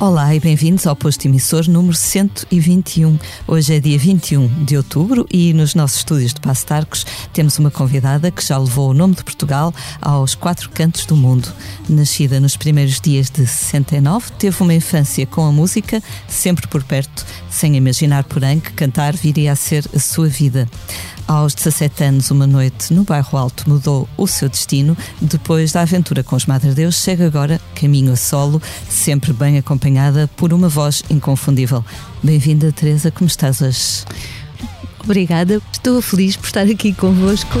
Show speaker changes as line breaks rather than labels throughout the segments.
Olá e bem-vindos ao posto emissor número 121. Hoje é dia 21 de outubro e nos nossos estúdios de Passo Tarcos temos uma convidada que já levou o nome de Portugal aos quatro cantos do mundo. Nascida nos primeiros dias de 69, teve uma infância com a música sempre por perto, sem imaginar, porém, que cantar viria a ser a sua vida. Aos 17 anos, uma noite no bairro Alto mudou o seu destino. Depois da aventura com os Madre Deus, chega agora caminho a solo, sempre bem acompanhada por uma voz inconfundível. Bem-vinda, Teresa, como estás hoje?
Obrigada, estou feliz por estar aqui convosco.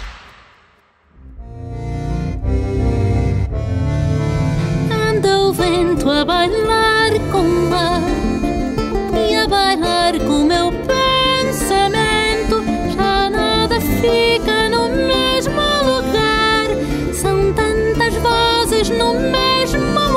a bailar com o mar e a bailar com o meu pensamento. Já nada fica no mesmo lugar. São tantas vozes no mesmo momento.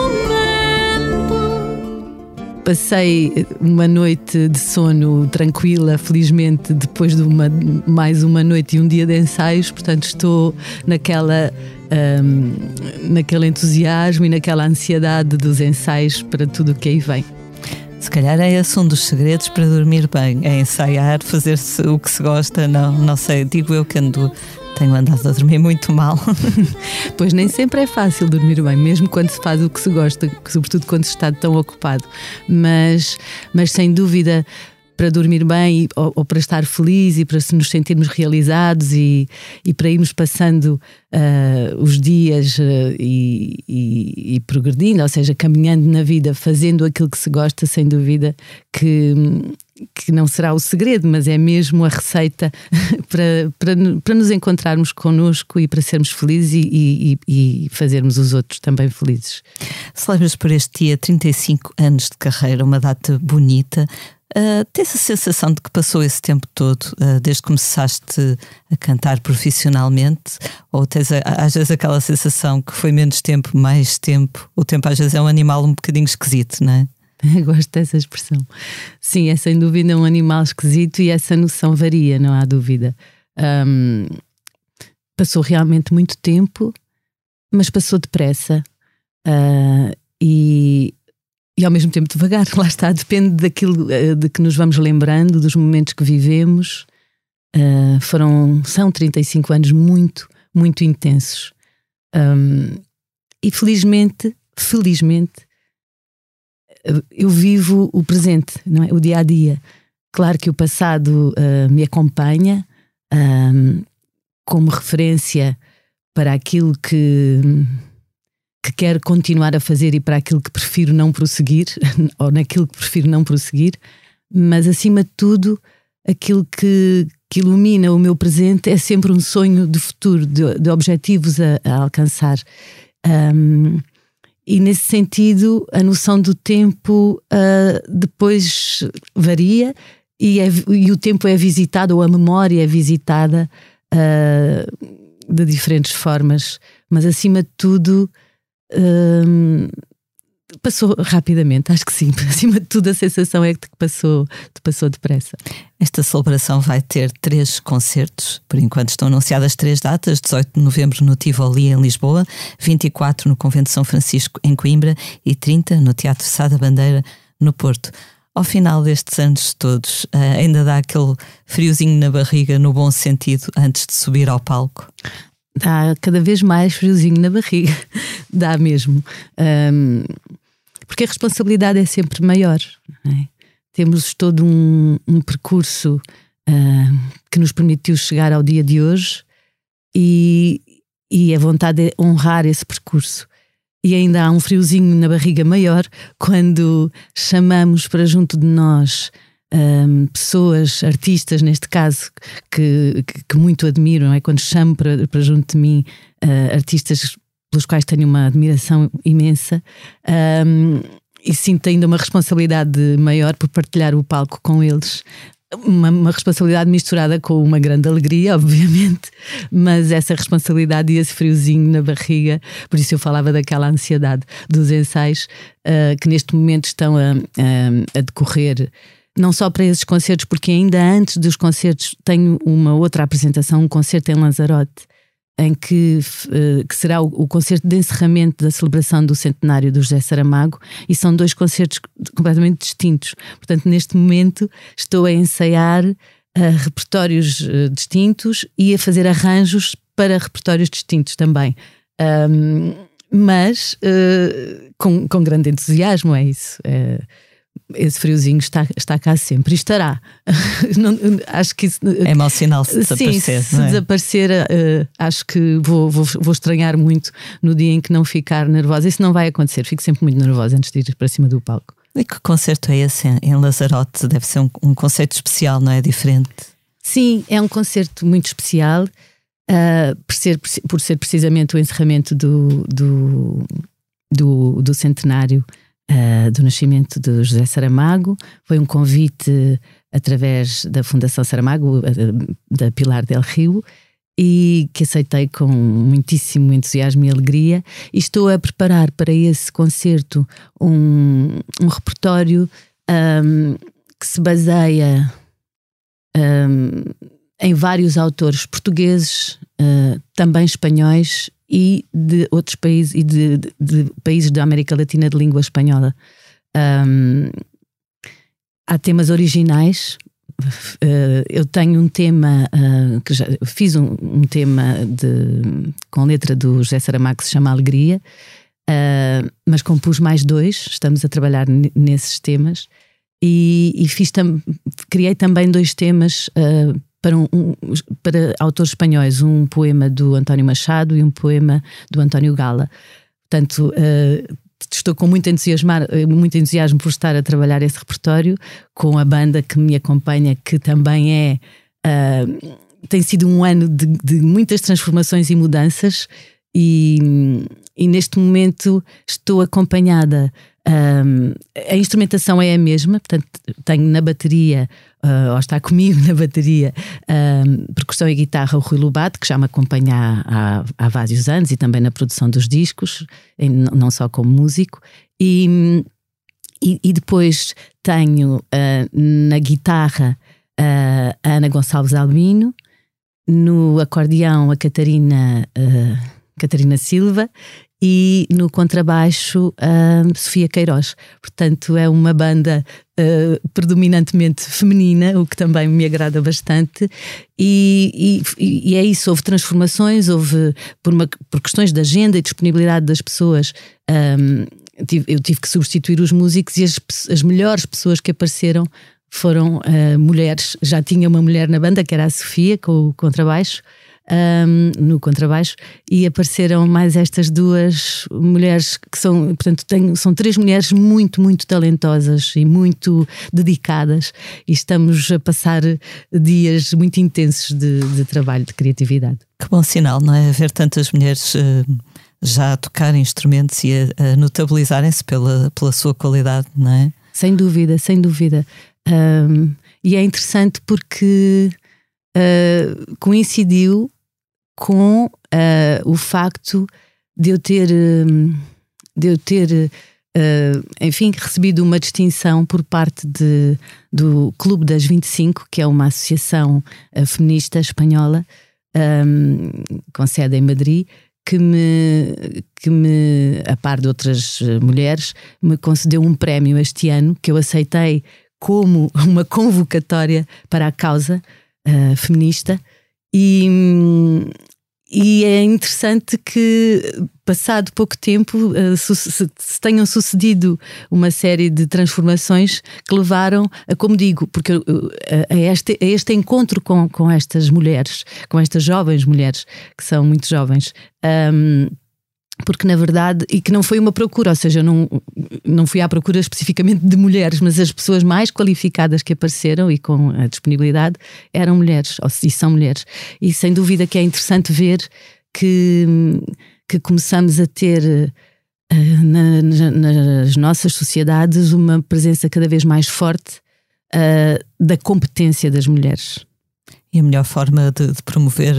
Passei uma noite de sono tranquila, felizmente, depois de uma, mais uma noite e um dia de ensaios, portanto, estou naquela. Ahm, naquele entusiasmo e naquela ansiedade dos ensaios para tudo o que aí vem.
Se calhar é esse um dos segredos para dormir bem, é ensaiar, fazer o que se gosta, não, não sei, digo eu que ando, tenho andado a dormir muito mal.
Pois nem sempre é fácil dormir bem, mesmo quando se faz o que se gosta, sobretudo quando se está tão ocupado. Mas, mas sem dúvida, para dormir bem ou, ou para estar feliz e para se nos sentirmos realizados e, e para irmos passando ah, os dias ah, e, e- e progredindo, ou seja, caminhando na vida, fazendo aquilo que se gosta, sem dúvida que, que não será o segredo, mas é mesmo a receita para, para, para nos encontrarmos connosco e para sermos felizes e- e- e fazermos os outros também felizes.
Celebras por este dia 35 anos de carreira, uma data bonita. Uh, tens a sensação de que passou esse tempo todo, uh, desde que começaste a cantar profissionalmente? Ou tens a- às vezes aquela sensação que foi menos tempo, mais tempo? O tempo às vezes é um animal um bocadinho esquisito, não é?
Gosto dessa expressão. Sim, é sem dúvida um animal esquisito e essa noção varia, não há dúvida. Ahm, passou realmente muito tempo, mas passou depressa ah, e, e ao mesmo tempo devagar. Lá está, depende daquilo ah, de que nos vamos lembrando, dos momentos que vivemos. Ah, foram, são 35 anos muito, muito intensos. Ahm, e felizmente, felizmente, eu vivo o presente, não é? o dia a dia. Claro que o passado ah, me acompanha ahm, como referência para aquilo que, que quero continuar a fazer e para aquilo que prefiro não prosseguir, ou naquilo que prefiro não prosseguir, mas acima de tudo, aquilo que, que ilumina o meu presente é sempre um sonho de futuro, de, de objetivos a, a alcançar. Ahm, e nesse sentido, a noção do tempo ah, depois varia e, é- e o tempo é visitado, ou a memória é visitada ah, de diferentes formas, mas acima de tudo. Hum, passou rapidamente, acho que sim. Acima de tudo, a sensação é que passou, de passou depressa.
Esta celebração vai ter três concertos. Por enquanto estão anunciadas três datas: 18 de novembro no Tivoli, em Lisboa, 24 no Convento São Francisco, em Coimbra e 30 no Teatro Sá da Bandeira, no Porto. Ao final destes anos todos, eh, ainda dá aquele friozinho na barriga, no bom sentido, antes de subir ao palco.
Dá cada vez mais friozinho na barriga, dá mesmo. Ahm, porque a responsabilidade é sempre maior. é? Temos todo um, um percurso ahm, que nos permitiu chegar ao dia de hoje e, e a vontade é honrar esse percurso. E ainda há um friozinho na barriga maior quando chamamos para junto de nós hum, pessoas, artistas neste caso, que, que, que muito admiro, não é? quando chamo para, para junto de mim uh, artistas pelos quais tenho uma admiração imensa. Um, e sinto ainda uma responsabilidade maior por partilhar o palco com eles. Uma, uma, responsabilidade misturada com uma grande alegria, obviamente, mas essa responsabilidade e esse friozinho na barriga, por isso eu falava daquela ansiedade dos ensaios uh, que neste momento estão a, a, a decorrer não só para esses concertos, porque ainda antes dos concertos tenho uma outra apresentação, um concerto em Lanzarote, em que, uh, que será o, concerto de encerramento da celebração do centenário do José Saramago, e são dois concertos completamente distintos. Portanto, neste momento estou a ensaiar uh, repertórios uh, distintos e a fazer arranjos para repertórios distintos também. Um, mas com, com grande entusiasmo, é isso esse friozinho está, está cá sempre e estará. não, acho que isso,
é mau sinal se
desaparecer.
Sim, se
é? desaparecer, uh, acho que vou, vou, vou estranhar muito no dia em que não ficar nervosa. Isso não vai acontecer, fico sempre muito nervosa antes de ir para cima do palco.
E que concerto é esse em Lazarote? Deve ser um, um concerto especial, não é? Diferente.
Sim, é um concerto muito especial. Uh, por, ser, por ser precisamente o encerramento do, do, do, do centenário uh, do nascimento de José Saramago. Foi um convite através da Fundação Saramago, uh, da Pilar del Rio, e que aceitei com muitíssimo entusiasmo e alegria. E estou a preparar para esse concerto um, um repertório um, que se baseia um, em vários autores portugueses, uh, também espanhóis e de outros países e de, de, de países da América Latina de língua espanhola. Um, há temas originais. Uh, eu tenho um tema uh, que já fiz um, um, tema de, com letra do José Saramago que se chama Alegria, uh, mas compus mais dois. Estamos a trabalhar nesses temas e, e fiz tam criei também dois temas para, um, para autores espanhóis, um poema do António Machado e um poema do António Gala. Portanto, uh, estou com muito eh, muito entusiasmo por estar a trabalhar esse repertório com a banda que me acompanha, que também é. Uh, tem sido um ano de, de muitas transformações e mudanças, e, e neste momento estou acompanhada um, a instrumentação é a mesma, portanto, tenho na bateria, uh, ou está comigo na bateria, um, percussão e guitarra o Rui Lobato, que já me acompanha há, há, vários anos e também na produção dos discos, não só como músico. E, e, e depois tenho uh, na guitarra uh, a Ana Gonçalves Albino, no acordeão a Catarina. Catarina Silva e no contrabaixo a Sofia Queiroz. Portanto, é uma banda uh, predominantemente feminina, o que também me agrada bastante. E, e, e é isso, houve transformações, houve por, uma, por questões de agenda e disponibilidade das pessoas. Um, eu tive que substituir os músicos e as, as melhores pessoas que apareceram foram uh, mulheres. Já tinha uma mulher na banda, que era a Sofia, com o contrabaixo um, no contrabaixo e apareceram mais estas duas mulheres que são, portanto, tenho, são três mulheres muito, muito talentosas e muito dedicadas e estamos a passar dias muito intensos de, de trabalho, de criatividade.
Que bom sinal, não é? Ver tantas mulheres. Uh já a tocar instrumentos e a, a notabilizarem-se pela, pela sua qualidade, não é?
Sem dúvida, sem dúvida. Um, e é interessante porque uh, coincidiu com uh, o facto de eu ter, uh, de eu ter uh, enfim, recebido uma distinção por parte de, do Clube das 25, que é uma associação feminista espanhola um, com sede em Madrid, que me, que me, a par de outras mulheres, me concedeu um prémio este ano que eu aceitei como uma convocatória para a causa uh, feminista e, e é interessante que, passado pouco tempo, uh, se, tenham sucedido uma série de transformações que levaram a, como digo, porque uh, a, este, a este encontro com, com estas mulheres, com estas jovens mulheres, que são muito jovens. Um, porque na verdade, e que não foi uma procura, ou seja, não, não fui à procura especificamente de mulheres, mas as pessoas mais qualificadas que apareceram e com a disponibilidade eram mulheres, ou e são mulheres. E sem dúvida que é interessante ver que, que começamos a ter uh, na, na, nas nossas sociedades uma presença cada vez mais forte uh, da competência das mulheres.
E a melhor forma de, de promover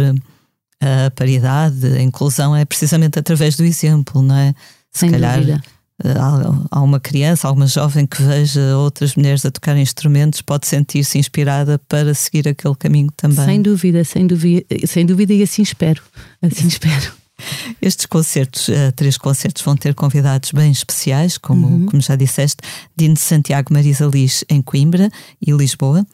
a paridade, a inclusão, é precisamente através do exemplo, não é?
Se Sem calhar dúvida.
Eh, há uma criança, alguma jovem que veja outras mulheres a tocar instrumentos, pode sentir-se inspirada para seguir aquele caminho também.
Sem dúvida, sem dúvida, sem dúvida, e assim espero. Assim espero.
Estes concertos, uh, três concertos, vão ter convidados bem especiais, como, uhum. como já disseste, Dino Santiago Marisa Liz em Coimbra e Lisboa.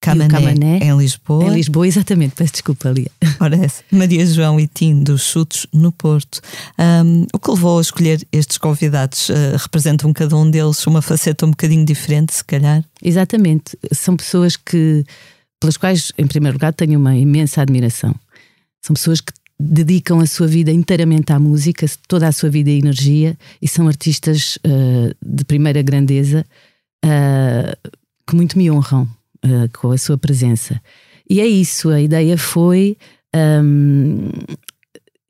Camané, Camané, em Lisboa.
Em Lisboa, exatamente, peço desculpa ali.
Parece. Maria João e Tim dos Chutos no Porto. Um, o que levou a escolher estes convidados? Uh, representam cada um deles uma faceta um bocadinho diferente, se calhar?
Exatamente. São pessoas que, pelas quais, em primeiro lugar, tenho uma imensa admiração. São pessoas que dedicam a sua vida inteiramente à música, toda a sua vida e energia, e são artistas uh, de primeira grandeza uh, que muito me honram uh, com a sua presença. E é isso, a ideia foi um,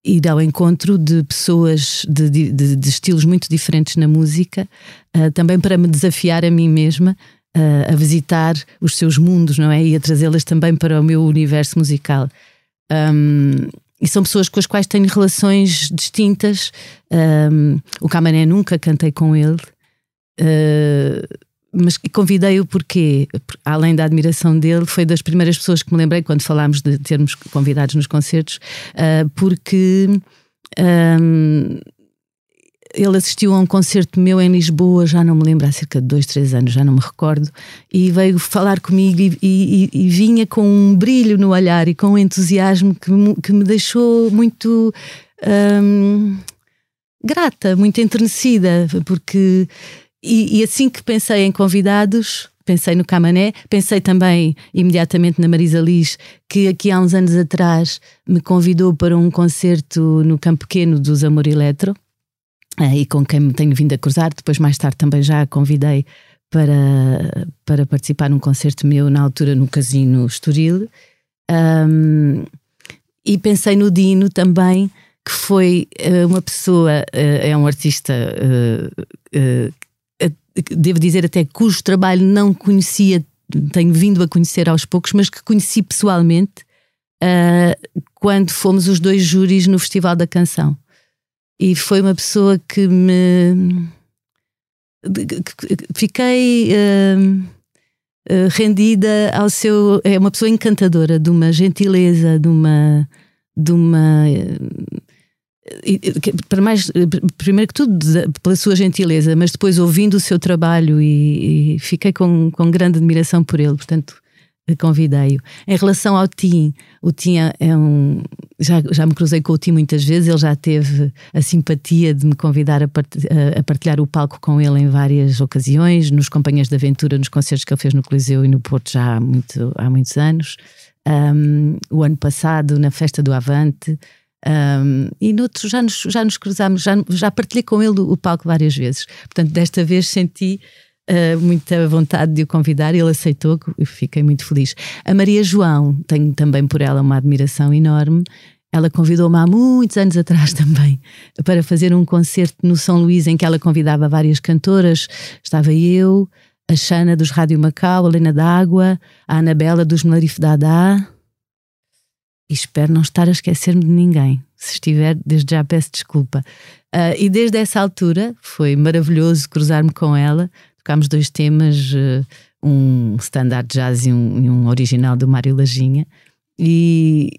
ir ao encontro de pessoas de, de, de estilos muito diferentes na música, uh, também para me desafiar a mim mesma. Uh, a visitar os seus mundos, não é? E a trazê-las também para o meu universo musical. Um, e são pessoas com as quais tenho relações distintas. Um, o Camané nunca cantei com ele. Uh, mas convidei-o porque, além da admiração dele, foi das primeiras pessoas que me lembrei quando falámos de termos convidados nos concertos, uh, porque um, ele assistiu a um concerto meu em Lisboa, já não me lembro, há cerca de dois, três anos, já não me recordo, e veio falar comigo e, e, e vinha com um brilho no olhar e com um entusiasmo que, que me deixou muito. Um, grata, muito enternecida, porque e, e, assim que pensei em convidados, pensei no Camané, pensei também imediatamente na Marisa Liz, que aqui há uns anos atrás me convidou para um concerto no Campo Pequeno dos Amor Eletro, eh, e com quem me tenho vindo a cruzar. Depois, mais tarde, também já a convidei para, para participar num concerto meu, na altura no Casino Estoril. Um, e pensei no Dino também, que foi uh, uma pessoa, uh, é um artista devo dizer até cujo trabalho não conhecia, tenho vindo a conhecer aos poucos, mas que conheci pessoalmente uh, quando fomos os dois júris no Festival da Canção. E foi uma pessoa que me. Fiquei. Uh, rendida ao seu. É uma pessoa encantadora, de uma gentileza, de uma. De uma para mais, primeiro que tudo, pela sua gentileza, mas depois ouvindo o seu trabalho e, e fiquei com, com grande admiração por ele, portanto convidei-o. Em relação ao Tim, o Tim é, é um. Já, já me cruzei com o Tim muitas vezes, ele já teve a simpatia de me convidar a, a partilhar o palco com ele em várias ocasiões, nos Companhias de Aventura, nos concertos que ele fez no Coliseu e no Porto já há, muito, há muitos anos. Um, o ano passado, na festa do Avante. Um, e noutros já nos, já nos cruzámos, já, já partilhei com ele o, palco várias vezes. Portanto, desta vez senti uh, muita vontade de o convidar, ele aceitou e fiquei muito feliz. A Maria João, tenho também por ela uma admiração enorme. Ela convidou-me há muitos anos atrás também para fazer um concerto no São Luís em que ela convidava várias cantoras. Estava eu, a Xana dos Rádio Macau, a Helena D'Água, a Anabela dos Melarife Dadá, e espero não estar a esquecer-me de ninguém. Se estiver, desde já peço desculpa. Uh, e desde essa altura foi maravilhoso cruzar-me com ela. Tocámos dois temas, uh, um standard jazz e um, e um, original do Mário Lajinha. E,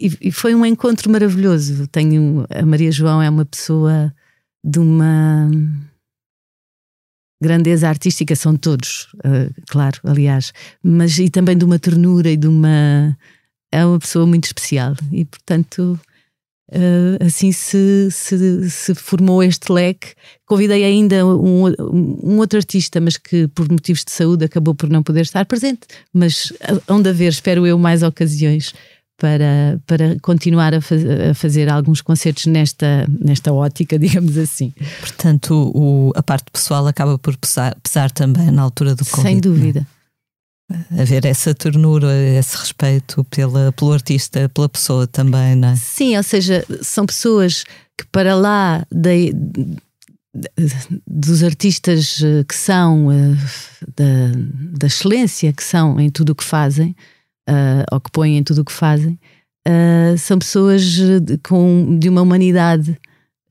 e, e, foi um encontro maravilhoso. Tenho, a Maria João é uma pessoa de uma grandeza artística, são todos, uh, claro, aliás, mas e também de uma ternura e de uma é uma pessoa muito especial e, portanto, uh, assim se, se, se, formou este leque. Convidei ainda um, um, outro artista, mas que por motivos de saúde acabou por não poder estar presente, mas onde haver, espero eu, mais ocasiões para, para continuar a, faz, a, fazer alguns concertos nesta, nesta ótica, digamos assim.
Portanto, o, a parte pessoal acaba por pesar, pesar também na altura do convite.
Sem é? dúvida.
Haver essa ternura, esse respeito pela, pelo artista, pela pessoa também, não é?
Sim, ou seja, são pessoas que para lá da, dos artistas eh, que são, eh, da, da excelência que são em tudo o que fazem, uh, ou que põem em tudo o que fazem, uh, são pessoas de, com, de uma humanidade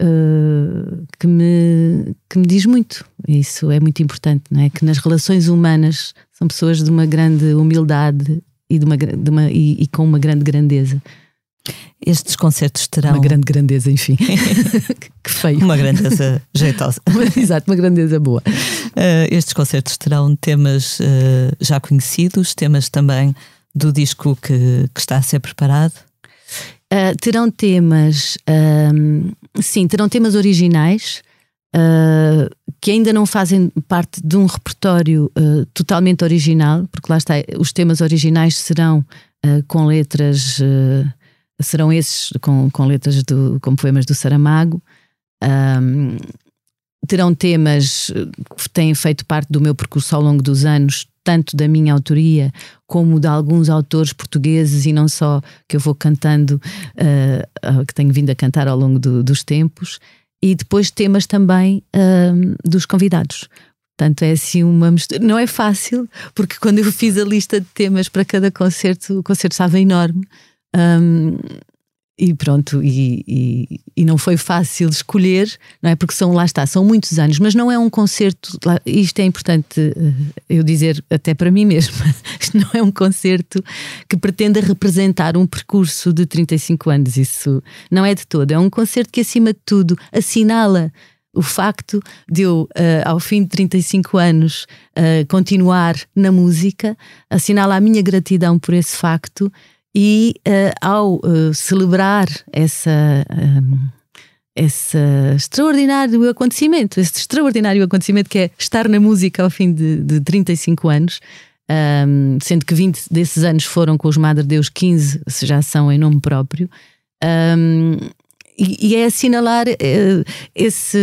uh, que, me, que me diz muito. Isso é muito importante, não é? Que nas relações humanas são pessoas de uma grande humildade e, de uma, de uma, e, e com uma grande grandeza.
Estes concertos terão.
Uma grande grandeza, enfim. que feio.
Uma grandeza jeitosa.
Exato, uma grandeza boa.
Uh, estes concertos terão temas uh, já conhecidos, temas também do disco que, que está a ser preparado?
Uh, terão temas, sim, terão temas originais que ainda não fazem parte de um repertório totalmente original, porque lá está, os temas originais serão com letras serão esses com, com letras do, com poemas do Saramago. Um, terão temas que têm feito parte do meu percurso ao longo dos anos, tanto da minha autoria como de alguns autores portugueses e não só que eu vou cantando, uh, que tenho vindo a cantar ao longo do, dos tempos, e depois temas também uh, dos convidados. Portanto, é assim uma mistura. Não é fácil, porque quando eu fiz a lista de temas para cada concerto, o concerto estava enorme. Um, e pronto, e, e, e, não foi fácil escolher, não é? Porque são, lá está, são muitos anos, mas não é um concerto, isto é importante eh, eu dizer até para mim mesma, isto não é um concerto que pretenda representar um percurso de 35 anos, isso não é de todo, é um concerto que acima de tudo assinala o facto de eu, uh, ao fim de 35 anos, uh, continuar na música, assinala a minha gratidão por esse facto e uh, ao uh, celebrar essa, um, esse extraordinário acontecimento, esse extraordinário acontecimento que é estar na música ao fim de, de 35 anos, um, sendo que 20 desses anos foram com os Madre Deus, 15 já são em nome próprio. Um, e, e, é assinalar uh, esse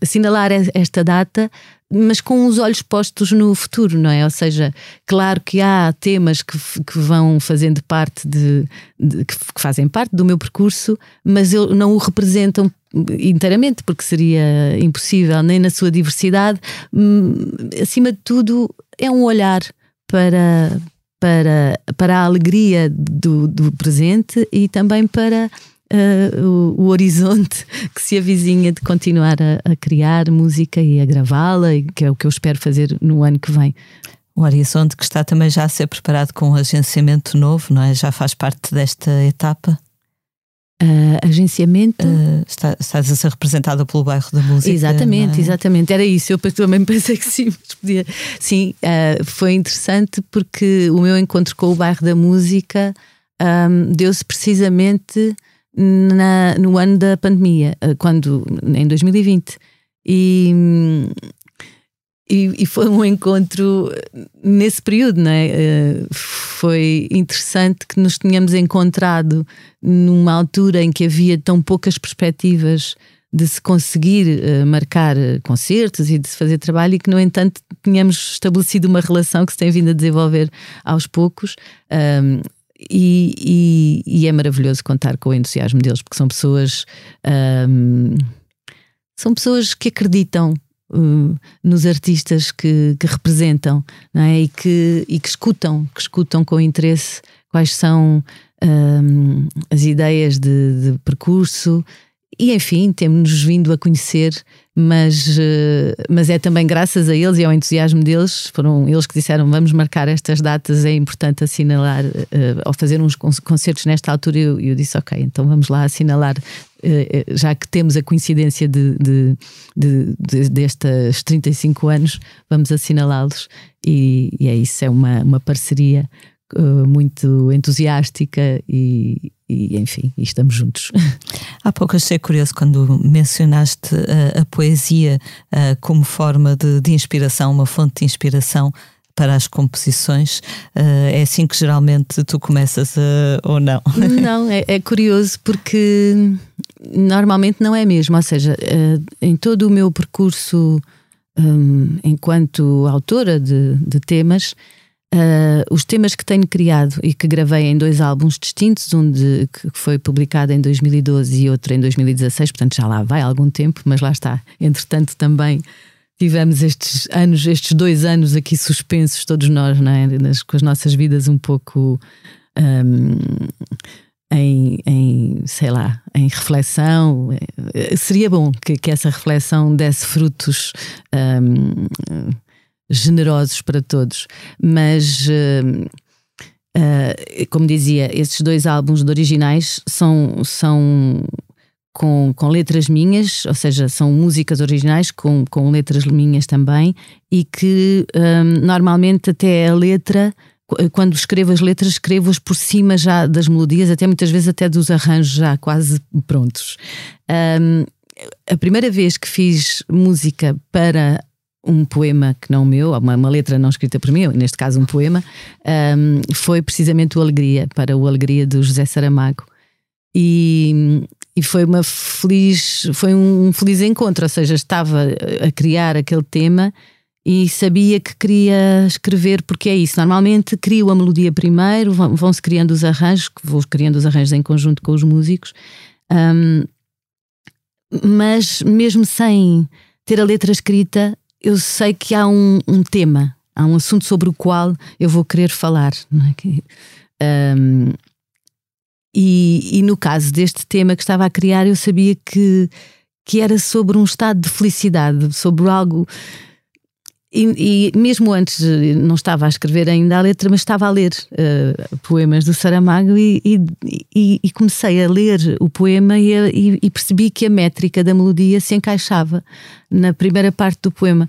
assinalar esta data mas com os olhos postos no futuro, não é? Ou seja, claro que há temas que, que vão fazendo parte de, de que, fazem parte do meu percurso, mas eu, não o representam inteiramente, porque seria impossível, nem na sua diversidade. Hum, acima de tudo, é um olhar para, para, para a alegria do, do presente e também para uh, o, o, horizonte que se avizinha de continuar a, a criar música e a gravá-la, que é o que eu espero fazer no ano que vem.
O horizonte que está também já a ser preparado com um agenciamento novo, não é? Já faz parte desta etapa?
Uh, agenciamento. Uh,
está, estás a ser representada pelo bairro da música.
Exatamente, é? exatamente. Era isso. Eu também pensei que sim, podia. Sim, uh, foi interessante porque o meu encontro com o bairro da música um, deu-se precisamente na, no ano da pandemia, eh, quando em 2020. E, e, e, foi um encontro nesse período, não é? Uh, foi interessante que nos tenhamos encontrado numa altura em que havia tão poucas perspectivas de se conseguir uh, marcar concertos e de se fazer trabalho e que, no entanto, tínhamos estabelecido uma relação que se tem vindo a desenvolver aos poucos. Um, e, e, e, é maravilhoso contar com o entusiasmo deles, porque são pessoas. Um, são pessoas que acreditam uh, nos artistas que, que representam é? e, que, e que escutam, que escutam com interesse quais são um, as ideias de, de percurso e enfim, temos-nos vindo a conhecer, mas, eh, mas é também graças a eles e ao entusiasmo deles, foram eles que disseram vamos marcar estas datas, é importante assinalar, ao fazer uns concertos nesta altura, eu, eu disse ok, então vamos lá assinalar, uh, já que temos a coincidência de, de, de, de destes 35 anos, vamos assinalá-los. E, e, é isso, é uma, uma parceria muito entusiástica e, e enfim, e estamos juntos.
Há pouco achei curioso quando mencionaste uh, a poesia uh, como forma de, de, inspiração, uma fonte de inspiração para as composições. Uh, é assim que geralmente tu começas ou não?
Não, é, é, curioso porque normalmente não é mesmo. Ou seja, em todo o meu percurso um, enquanto autora de, de temas, uh, os temas que tenho criado e que gravei em dois álbuns distintos, um de, que foi publicado em 2012 e outro em 2016, portanto já lá vai algum tempo, mas lá está. Entretanto, também tivemos estes anos, estes dois anos aqui suspensos, todos nós, não é? Nas, com as nossas vidas um pouco. Um, em, em, sei lá, em reflexão. Eh, seria bom que, que essa reflexão desse frutos um, generosos para todos, mas. Uh, uh, como dizia, esses dois álbuns de originais são, são com, com letras minhas, ou seja, são músicas originais com, com letras minhas também, e que um, normalmente até a letra quando escrevo as letras, escrevo-as por cima já das melodias, até muitas vezes até dos arranjos já quase prontos. Um, a primeira vez que fiz música para um poema que não meu, uma, uma letra não escrita por mim, neste caso um poema, um, foi precisamente o Alegria, para o Alegria do José Saramago. E, e foi uma feliz, foi um feliz encontro, ou seja, estava a criar aquele tema e sabia que queria escrever, porque é isso. Normalmente crio a melodia primeiro, vão-se criando os arranjos, vou criando os arranjos em conjunto com os músicos, um, mas mesmo sem ter a letra escrita, eu sei que há um, um tema, há um assunto sobre o qual eu vou querer falar. É? Um, e, e no caso deste tema que estava a criar, eu sabia que, que era sobre um estado de felicidade, sobre algo e, e, mesmo antes, não estava a escrever ainda a letra, mas estava a ler uh, poemas do Saramago e, e, e, comecei a ler o poema e, percebi que a métrica da melodia se encaixava na primeira parte do poema.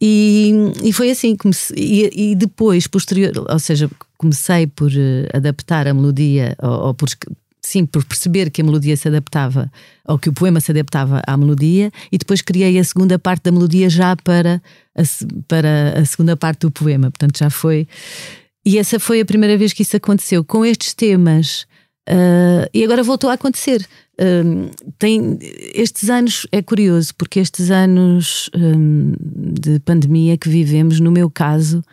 E, foi assim, comecei, e, depois, posterior, ou seja, comecei por uh, adaptar a melodia, ou, ou por sim, por perceber que a melodia se adaptava, ou que o poema se adaptava à melodia, e depois criei a segunda parte da melodia já para a, para a segunda parte do poema. Portanto, já foi. E essa foi a primeira vez que isso aconteceu. Com estes temas. Uh, e agora voltou a acontecer. Uh, tem, estes anos é curioso, porque estes anos um, de pandemia que vivemos, no meu caso,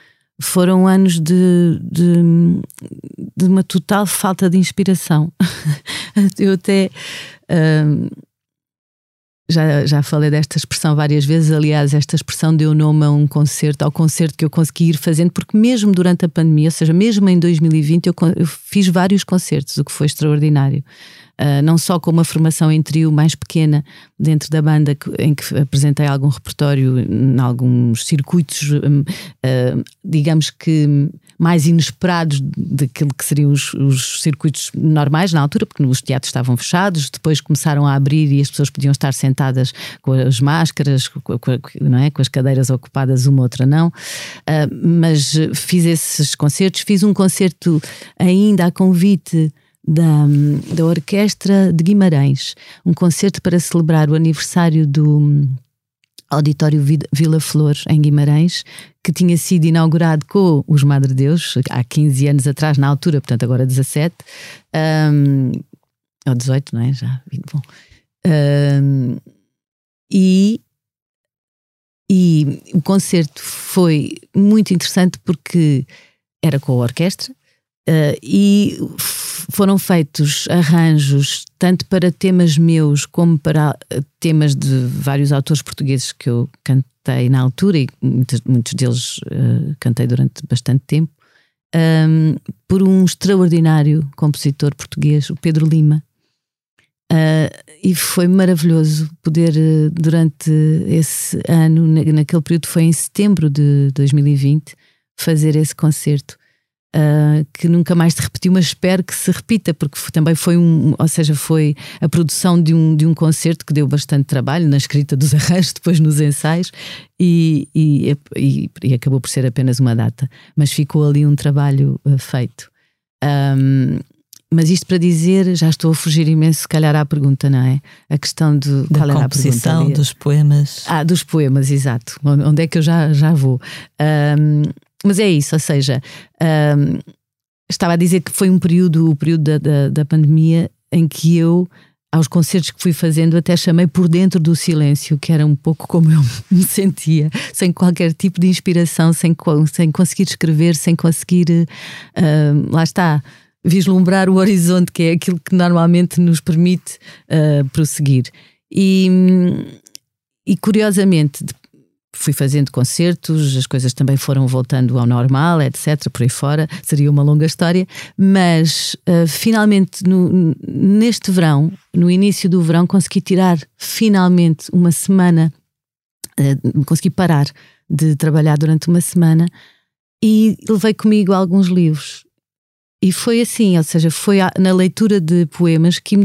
foram anos de, de, de uma total falta de inspiração. Eu até. Um, já, já falei desta expressão várias vezes, aliás, esta expressão deu nome a um concerto, ao concerto que eu consegui ir fazendo, porque mesmo durante a pandemia, ou seja, mesmo em 2020, eu, eu fiz vários concertos, o que foi extraordinário. Uh, não só com uma formação em trio mais pequena dentro da banda, em que apresentei algum repertório em alguns circuitos, uh, digamos que mais inesperados daquilo que seriam os, os, circuitos normais na altura, porque os teatros estavam fechados, depois começaram a abrir e as pessoas podiam estar sentadas com as máscaras, com, com, não é? com as cadeiras ocupadas, uma outra não. Uh, mas fiz esses concertos, fiz um concerto ainda a convite da, da Orquestra de Guimarães, um concerto para celebrar o aniversário do Auditório Vila Flor, em Guimarães, que tinha sido inaugurado com os Madre Deus há 15 anos atrás, na altura, portanto, agora 17, um, ou 18, não é? Já, bom. Um, e, e o concerto foi muito interessante porque era com a orquestra uh, e foram feitos arranjos tanto para temas meus como para eh, temas de vários autores portugueses que eu cantei na altura e muitos, muitos deles uh, cantei durante bastante tempo, um, por um extraordinário compositor português, o Pedro Lima. Uh, e foi maravilhoso poder, durante esse ano, naquele período, foi em setembro de 2020, fazer esse concerto uh, que nunca mais se repetiu, mas espero que se repita, porque também foi um, ou seja, foi a produção de um, de um concerto que deu bastante trabalho na escrita dos arranjos, depois nos ensaios, e, e, e, e acabou por ser apenas uma data, mas ficou ali um trabalho uh, feito. Um, mas isto para dizer, já estou a fugir imenso, se calhar, à pergunta, não é? A questão de
da qual era a pergunta? dos poemas.
Ah, dos poemas, exato. Onde é que eu já, já vou? Um, mas é isso, ou seja, um, estava a dizer que foi um período, o período da, da, da, pandemia, em que eu, aos concertos que fui fazendo, até chamei por dentro do silêncio, que era um pouco como eu me sentia, sem qualquer tipo de inspiração, sem, sem conseguir escrever, sem conseguir. Uh, lá está. Vislumbrar o horizonte, que é aquilo que normalmente nos permite uh, prosseguir. E, e curiosamente, fui fazendo concertos, as coisas também foram voltando ao normal, etc. Por aí fora, seria uma longa história, mas uh, finalmente no, neste verão, no início do verão, consegui tirar finalmente uma semana, uh, consegui parar de trabalhar durante uma semana e levei comigo alguns livros. E foi assim, ou seja, foi na leitura de poemas que,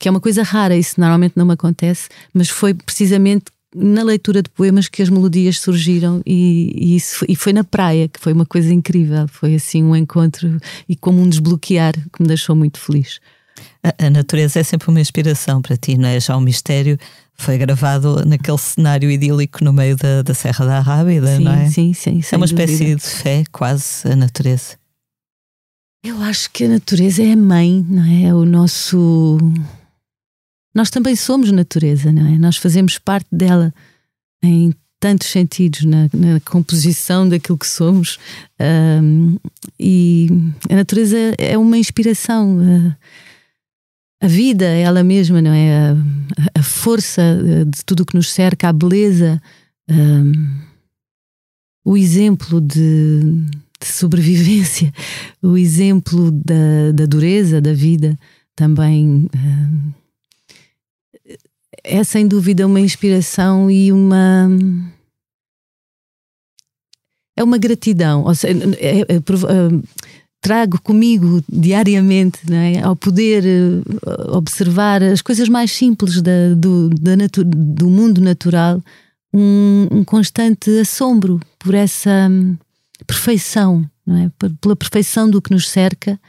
que é uma coisa rara, isso normalmente não me acontece, mas foi precisamente na leitura de poemas que as melodias surgiram e, e isso foi, e foi na praia que foi uma coisa incrível. Foi assim um encontro e como um desbloquear que me deixou muito feliz.
A, a natureza é sempre uma inspiração para ti não é? Já o mistério foi gravado naquele cenário idílico no meio da, da Serra da Rábida
sim,
não é?
sim sim
é uma espécie dúvida. de fé quase a natureza.
Eu acho que a natureza é a mãe não é, é o nosso nós também somos natureza, não é? Nós fazemos parte dela em tantos sentidos, na, na composição daquilo que somos. Um, e a natureza é uma inspiração. A, vida é ela mesma, não é? A, a força de tudo o que nos cerca, a beleza, um, o exemplo de, de, sobrevivência, o exemplo da, da dureza da vida também. Um, é sem dúvida uma inspiração e uma. É uma gratidão. Ou seja, é, é, é, trago comigo diariamente, é? ao poder uh, observar as coisas mais simples da, do, da do mundo natural, um, um, constante assombro por essa um, perfeição, é? pela perfeição do que nos cerca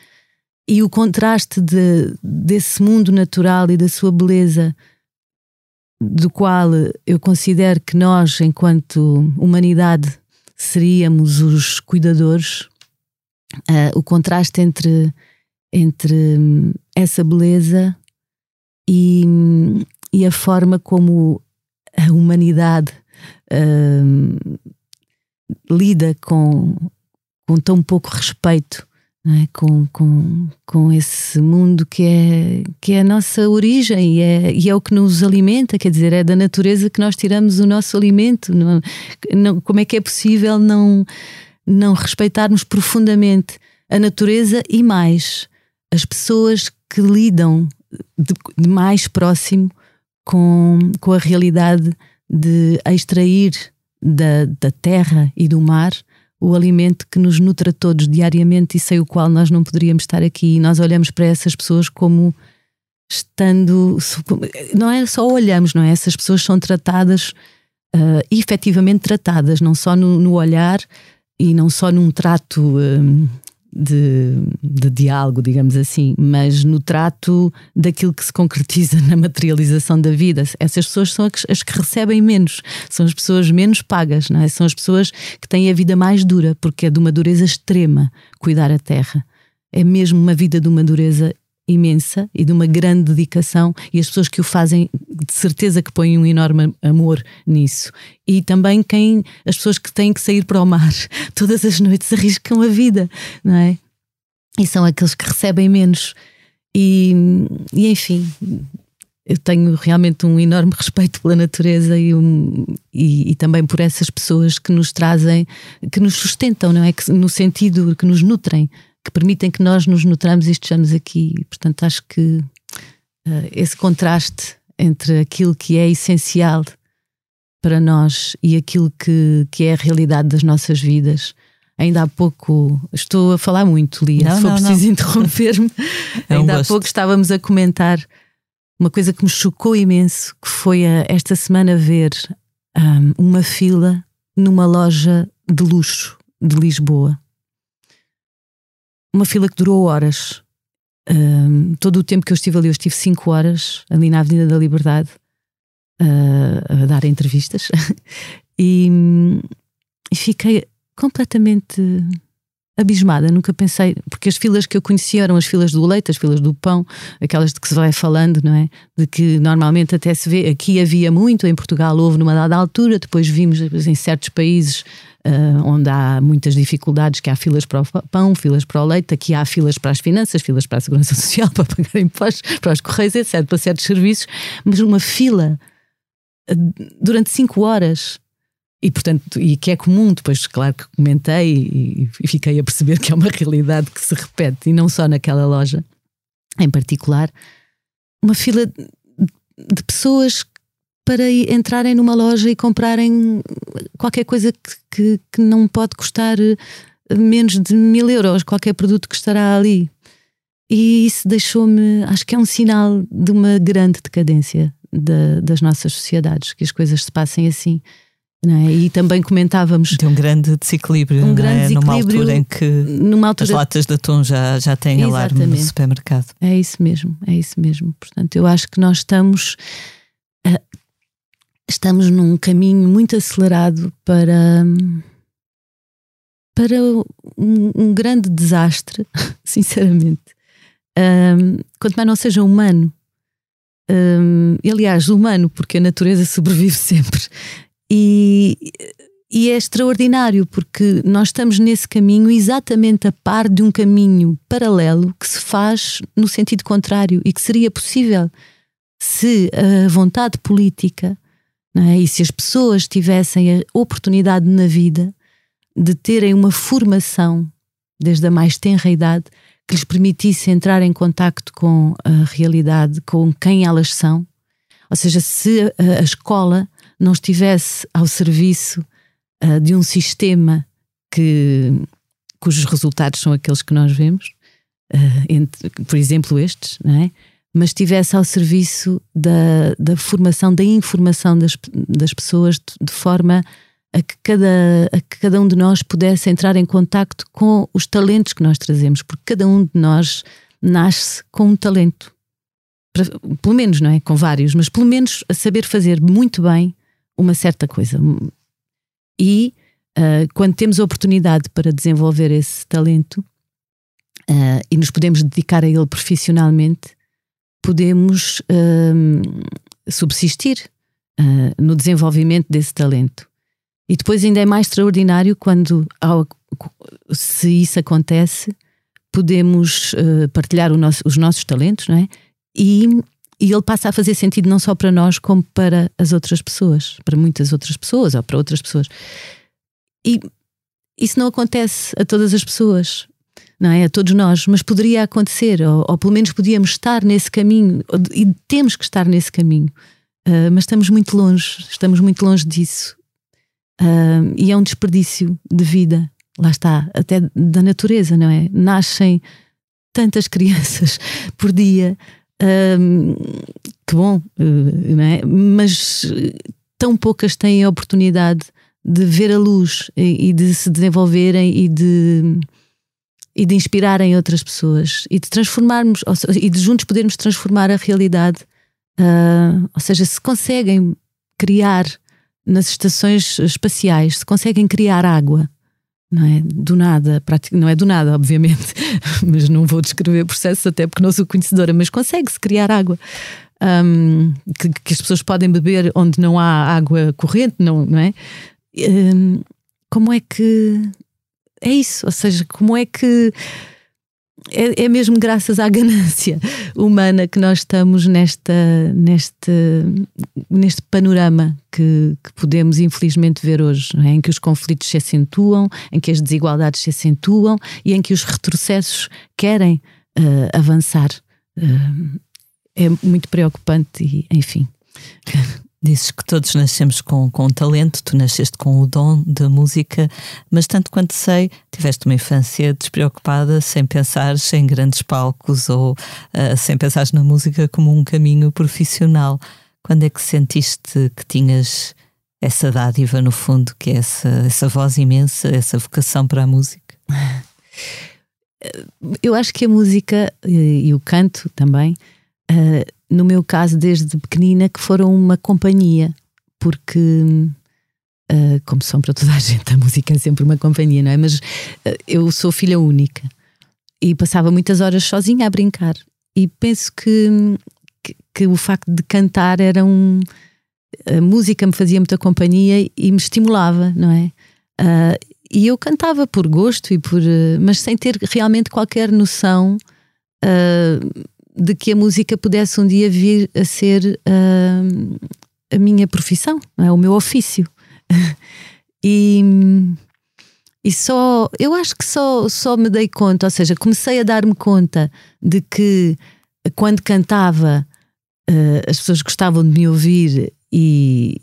e o contraste de, desse mundo natural e da sua beleza do qual eu considero que nós, enquanto humanidade, seríamos os cuidadores, uh, o contraste entre, entre essa beleza e, e a forma como a humanidade uh, lida com, com tão pouco respeito é? com, com, com esse mundo que é, que é a nossa origem e é, e é o que nos alimenta, quer dizer, é da natureza que nós tiramos o nosso alimento. Não, não, como é que é possível não, não respeitarmos profundamente a natureza e mais as pessoas que lidam de, de mais próximo com, com a realidade de extrair da, da terra e do mar o alimento que nos nutre a todos diariamente e sem o qual nós não poderíamos estar aqui. E nós olhamos para essas pessoas como estando. Não é só olhamos, não é? Essas pessoas são tratadas, uh, efetivamente tratadas, não só no, no olhar e não só num trato uh, de, de, diálogo, digamos assim, mas no trato daquilo que se concretiza na materialização da vida. Essas pessoas são as que recebem menos, são as pessoas menos pagas, é? são as pessoas que têm a vida mais dura, porque é de uma dureza extrema cuidar a terra. É mesmo uma vida de uma dureza imensa e de uma grande dedicação e as pessoas que o fazem de certeza que põem um enorme amor nisso. E também quem as pessoas que têm que sair para o mar todas as noites arriscam a vida não é? E são aqueles que recebem menos. E, e enfim eu tenho realmente um enorme respeito pela natureza e, um, e, e, também por essas pessoas que nos trazem, que nos sustentam, não é? Que, no sentido que nos nutrem, que permitem que nós nos nutramos e estejamos aqui. Portanto, acho que uh, esse contraste entre aquilo que é essencial para nós e aquilo que, que é a realidade das nossas vidas. Ainda há pouco, estou a falar muito, Lia, não, se for não, preciso interromper-me. É um Ainda gosto. há pouco estávamos a comentar uma coisa que me chocou imenso, que foi a, esta semana ver um, uma fila numa loja de luxo de Lisboa uma fila que durou horas. Um, todo o tempo que eu estive ali, eu estive 5 horas ali na Avenida da Liberdade uh, a dar entrevistas e, e, fiquei completamente abismada, nunca pensei, porque as filas que eu conhecia eram as filas do leite, as filas do pão, aquelas de que se vai falando, não é? De que normalmente até se vê, aqui havia muito, em Portugal houve numa dada altura, depois vimos em certos países uh, onde há muitas dificuldades, que há filas para o pão, filas para o leite, aqui há filas para as finanças, filas para a segurança social, para pagar impostos, para os correios, etc., para certos serviços, mas uma fila uh, durante cinco horas e portanto, e que é comum, depois, claro que comentei e, e, fiquei a perceber que é uma realidade que se repete, e não só naquela loja em particular, uma fila de pessoas para entrarem numa loja e comprarem qualquer coisa que, que, que não pode custar eh, menos de mil euros, qualquer produto que estará ali. E isso deixou-me, acho que é um sinal de uma grande decadência de, das nossas sociedades, que as coisas se passem assim. É? E também comentávamos.
De um grande desequilíbrio, um grande é? desequilíbrio numa altura em que altura... as latas de atum já, já têm Exatamente. alarme no supermercado.
É isso mesmo, é isso mesmo. Portanto, eu acho que nós estamos. Estamos num caminho muito acelerado para. para um, um grande desastre, sinceramente. Um, quanto mais não seja humano. Um, aliás, humano, porque a natureza sobrevive sempre. E, e é extraordinário porque nós estamos nesse caminho exatamente a par de um caminho paralelo que se faz no sentido contrário e que seria possível se a vontade política é? e se as pessoas tivessem a oportunidade na vida de terem uma formação desde a mais tenra idade que lhes permitisse entrar em contacto com a realidade, com quem elas são. Ou seja, se a, escola não estivesse ao serviço de um sistema que, cujos resultados são aqueles que nós vemos, por exemplo, estes, não é? Mas estivesse ao serviço da, da formação, da informação das, das pessoas, de, de forma a que, cada, a que cada um de nós pudesse entrar em contacto com os talentos que nós trazemos, porque cada um de nós nasce com um talento. Pelo menos, não é? Com vários, mas pelo menos a saber fazer muito bem uma certa coisa. E uh, quando temos a oportunidade para desenvolver esse talento uh, e nos podemos dedicar a ele profissionalmente, podemos uh, subsistir no desenvolvimento desse talento. E depois ainda é mais extraordinário quando, ao, se isso acontece, podemos partilhar nosso, os nossos talentos, não é? E e ele passa a fazer sentido não só para nós, como para as outras pessoas, para muitas outras pessoas ou para outras pessoas. E isso não acontece a todas as pessoas, não é? A todos nós, mas poderia acontecer, ou, ou pelo menos podíamos estar nesse caminho, e temos que estar nesse caminho. Uh, mas estamos muito longe, estamos muito longe disso. Uh, e é um desperdício de vida, lá está, até da natureza, não é? Nascem tantas crianças por dia que bom, uh, é? mas tão poucas têm a oportunidade de ver a luz e, e de se desenvolverem e de, e de inspirarem outras pessoas e de transformarmos e de juntos podermos transformar a realidade. Uh, ou seja, se conseguem criar nas estações espaciais, se conseguem criar água não é? Do nada, não é do nada, obviamente, mas não vou descrever o processo até porque não sou conhecedora, mas consegue-se criar água. Um, que, que, as pessoas podem beber onde não há água corrente, não, não é? Um, como é que é isso? Ou seja, como é que é, é, mesmo graças à ganância humana que nós estamos nesta, neste, neste panorama que, que podemos infelizmente ver hoje, é? em que os conflitos se acentuam, em que as desigualdades se acentuam e em que os retrocessos querem uh, avançar. Uh, é muito preocupante e, enfim.
Dizes que todos nascemos com, com talento, tu nasceste com o dom da música, mas tanto quanto sei, tiveste uma infância despreocupada, sem pensar em grandes palcos ou uh, sem pensar na música como um caminho profissional. Quando é que sentiste que tinhas essa dádiva, no fundo, que é essa, essa voz imensa, essa vocação para a música?
Eu acho que a música e, e o canto também. Uh, no meu caso, desde pequenina, que foram uma companhia, porque Uh, como são para toda a gente, a música é sempre uma companhia, não é? Mas uh, eu sou filha única e passava muitas horas sozinha a brincar. E penso que, que, que o facto de cantar era um. A música me fazia muita companhia e me estimulava, não é? Uh, e eu cantava por gosto e por. mas sem ter realmente qualquer noção de que a música pudesse um dia vir a ser a minha profissão, é? o meu ofício. e, e só, eu acho que só, só me dei conta, ou seja, comecei a dar-me conta de que quando cantava uh, as pessoas gostavam de me ouvir e,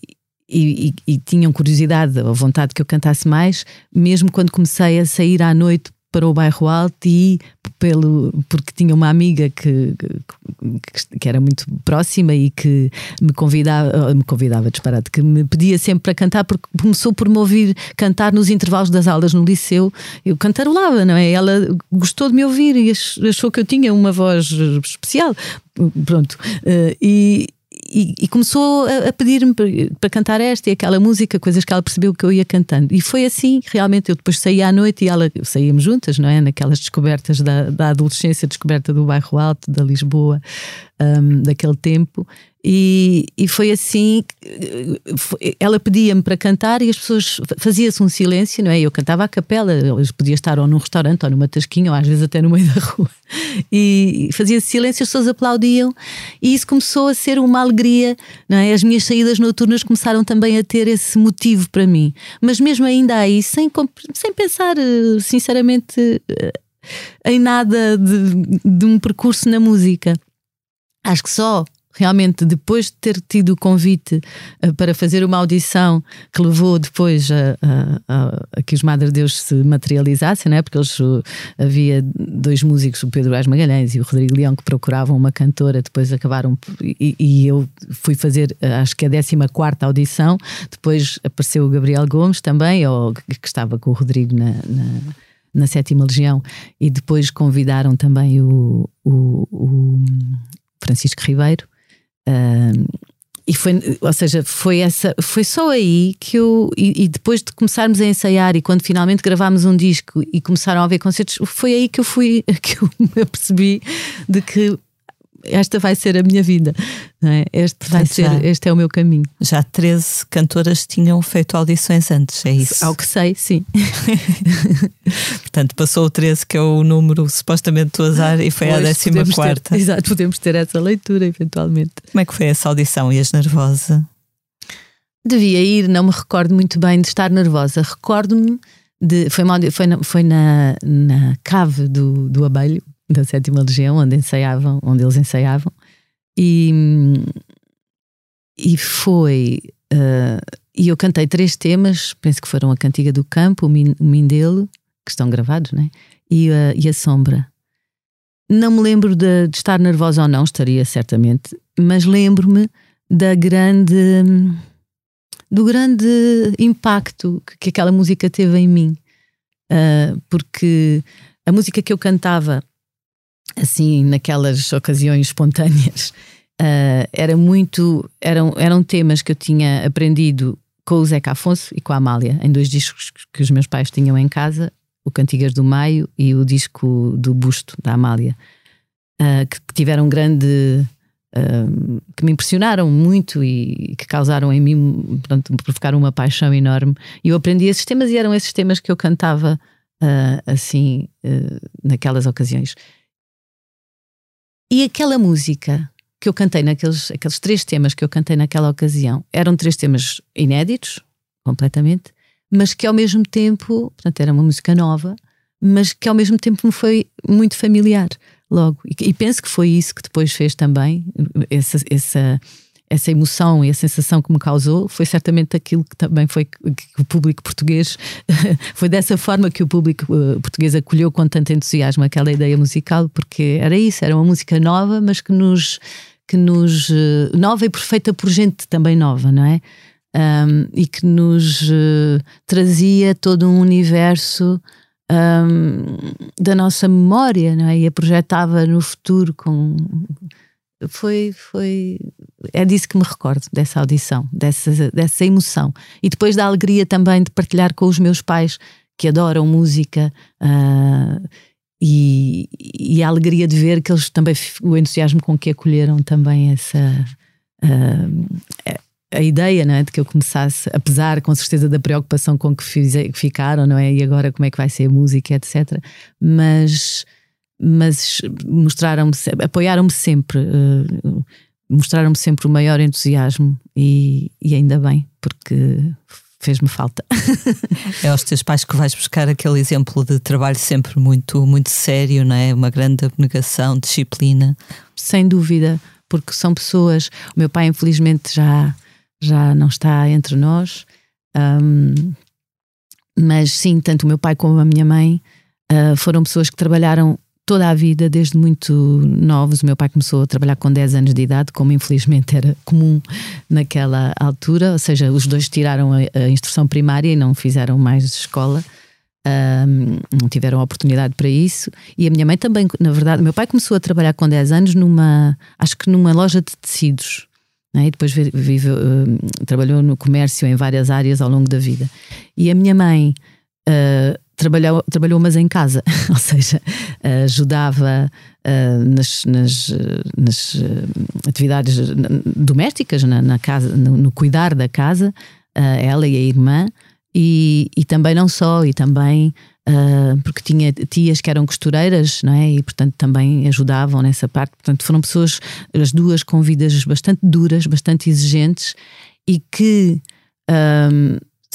e, e, e, tinham curiosidade ou vontade que eu cantasse mais, mesmo quando comecei a sair à noite para o bairro Alto e pelo, porque tinha uma amiga que, que, que, era muito próxima e que me convidava, me convidava disparado, que me pedia sempre para cantar, porque começou por me ouvir cantar nos intervalos das aulas no liceu. Eu cantarolava, não é? Ela gostou de me ouvir e achou que eu tinha uma voz especial. Pronto. Uh, e e, e, começou a, a pedir-me para, para, cantar esta e aquela música, coisas que ela percebeu que eu ia cantando. E foi assim, realmente. Eu depois saía à noite e ela saíamos juntas, não é? Naquelas descobertas da, da adolescência, descoberta do bairro Alto, da Lisboa, um, daquele tempo. E, e foi assim, ela pedia-me para cantar e as pessoas fazia-se um silêncio, não é? Eu cantava à capela, podia estar ou num restaurante ou numa tasquinha, ou às vezes até no meio da rua. E fazia-se silêncio, as pessoas aplaudiam, e isso começou a ser uma alegria, não é? As minhas saídas noturnas começaram também a ter esse motivo para mim. Mas mesmo ainda aí, sem, sem pensar eh, sinceramente eh, em nada de, de um percurso na música. Acho que só realmente depois de ter tido o convite uh, para fazer uma audição que levou depois a, a, a, que os Madre Deus se materializassem, né? porque eles, havia dois músicos, o Pedro Ás Magalhães e o Rodrigo Leão, que procuravam uma cantora, depois acabaram e, e eu fui fazer, uh, acho que a 14 audição, depois apareceu o Gabriel Gomes também, ou, que estava com o Rodrigo na, na na Sétima Legião e depois convidaram também o, o, o Francisco Ribeiro E foi, ou seja, foi essa, foi só aí que eu e, e, depois de começarmos a ensaiar e quando finalmente gravámos um disco e começaram a haver concertos, foi aí que eu fui que eu me apercebi de que esta vai ser a minha vida. É? Este, vai ser, já, este é o meu caminho.
Já 13 cantoras tinham feito audições antes, é isso?
Ao que sei, sim.
Portanto, passou o 13, que é o número supostamente do azar, e foi pois, a 14 quarta.
Exato, podemos ter essa leitura, eventualmente.
Como é que foi essa audição? Ias nervosa?
Devia ir, não me recordo muito bem de estar nervosa. Recordo-me de. Foi, uma, foi, na, foi na, na cave do, do Abelho, da Sétima Legião, onde ensaiavam, onde eles ensaiavam, e, e foi. Uh, e eu cantei três temas, penso que foram a Cantiga do Campo, o, Mindelo, que estão gravados, né? e, uh, e a Sombra. Não me lembro de, de, estar nervosa ou não, estaria certamente, mas lembro-me da grande. do grande impacto que, que aquela música teve em mim. Uh, porque a música que eu cantava assim, naquelas ocasiões espontâneas, uh, era muito. Eram, eram temas que eu tinha aprendido com o Zeca Afonso e com a Amália, em dois discos que os meus pais tinham em casa, o Cantigas do Maio e o disco do Busto, da Amália, uh, que, que, tiveram grande. Uh, que me impressionaram muito e que causaram em mim, portanto, provocaram uma paixão enorme. E eu aprendi esses temas e eram esses temas que eu cantava assim naquelas ocasiões. E aquela música que eu cantei naqueles aqueles três temas que eu cantei naquela ocasião eram três temas inéditos, completamente, mas que ao mesmo tempo, portanto, era uma música nova, mas que ao mesmo tempo me foi muito familiar logo. E, e penso que foi isso que depois fez também, essa, essa essa emoção e a sensação que me causou foi certamente aquilo que também foi que o público português foi dessa forma que o público uh, português acolheu com tanto entusiasmo aquela ideia musical, porque era isso, era uma música nova, mas que nos que nos uh, nova e perfeita por gente também nova, não é? Um, e que nos uh, trazia todo um universo um, da nossa memória, não é? E a projetava no futuro com foi, foi. É disso que me recordo, dessa audição, dessa, dessa emoção. E depois da alegria também de partilhar com os meus pais, que adoram música. Uh, e, e, a alegria de ver que eles também, o entusiasmo com que acolheram também essa. Uh, a ideia não é, de que eu começasse, apesar com certeza da preocupação com que, fiz, que ficaram, não é? E agora como é que vai ser a música, etc. Mas mas mostraram-me, apoiaram-me sempre, uh, mostraram-me sempre o maior entusiasmo e, e ainda bem, porque fez-me falta.
é aos teus pais que vais buscar aquele exemplo de trabalho sempre muito, muito sério, não é? Uma grande abnegação, disciplina.
Sem dúvida, porque são pessoas. O meu pai, infelizmente, já, já não está entre nós, um, mas sim, tanto o meu pai como a minha mãe uh, foram pessoas que trabalharam toda a vida, desde muito novos. O meu pai começou a trabalhar com 10 anos de idade, como infelizmente era comum naquela altura, ou seja, os dois tiraram a, a instrução primária e não fizeram mais escola. Um, não tiveram oportunidade para isso e a minha mãe também, na verdade, meu pai começou a trabalhar com 10 anos numa, acho que numa loja de tecidos né? e depois vive, uh, trabalhou no comércio em várias áreas ao longo da vida. E a minha mãe uh, trabalhou, trabalhou mas em casa, ou seja, ajudava uh, nas, nas, nas uh, atividades domésticas, na, na casa, no, no, cuidar da casa, uh, ela e a irmã, e, e também não só, e também porque tinha tias que eram costureiras, não é? E portanto também ajudavam nessa parte. Portanto, foram pessoas, as duas, com vidas bastante duras, bastante exigentes e que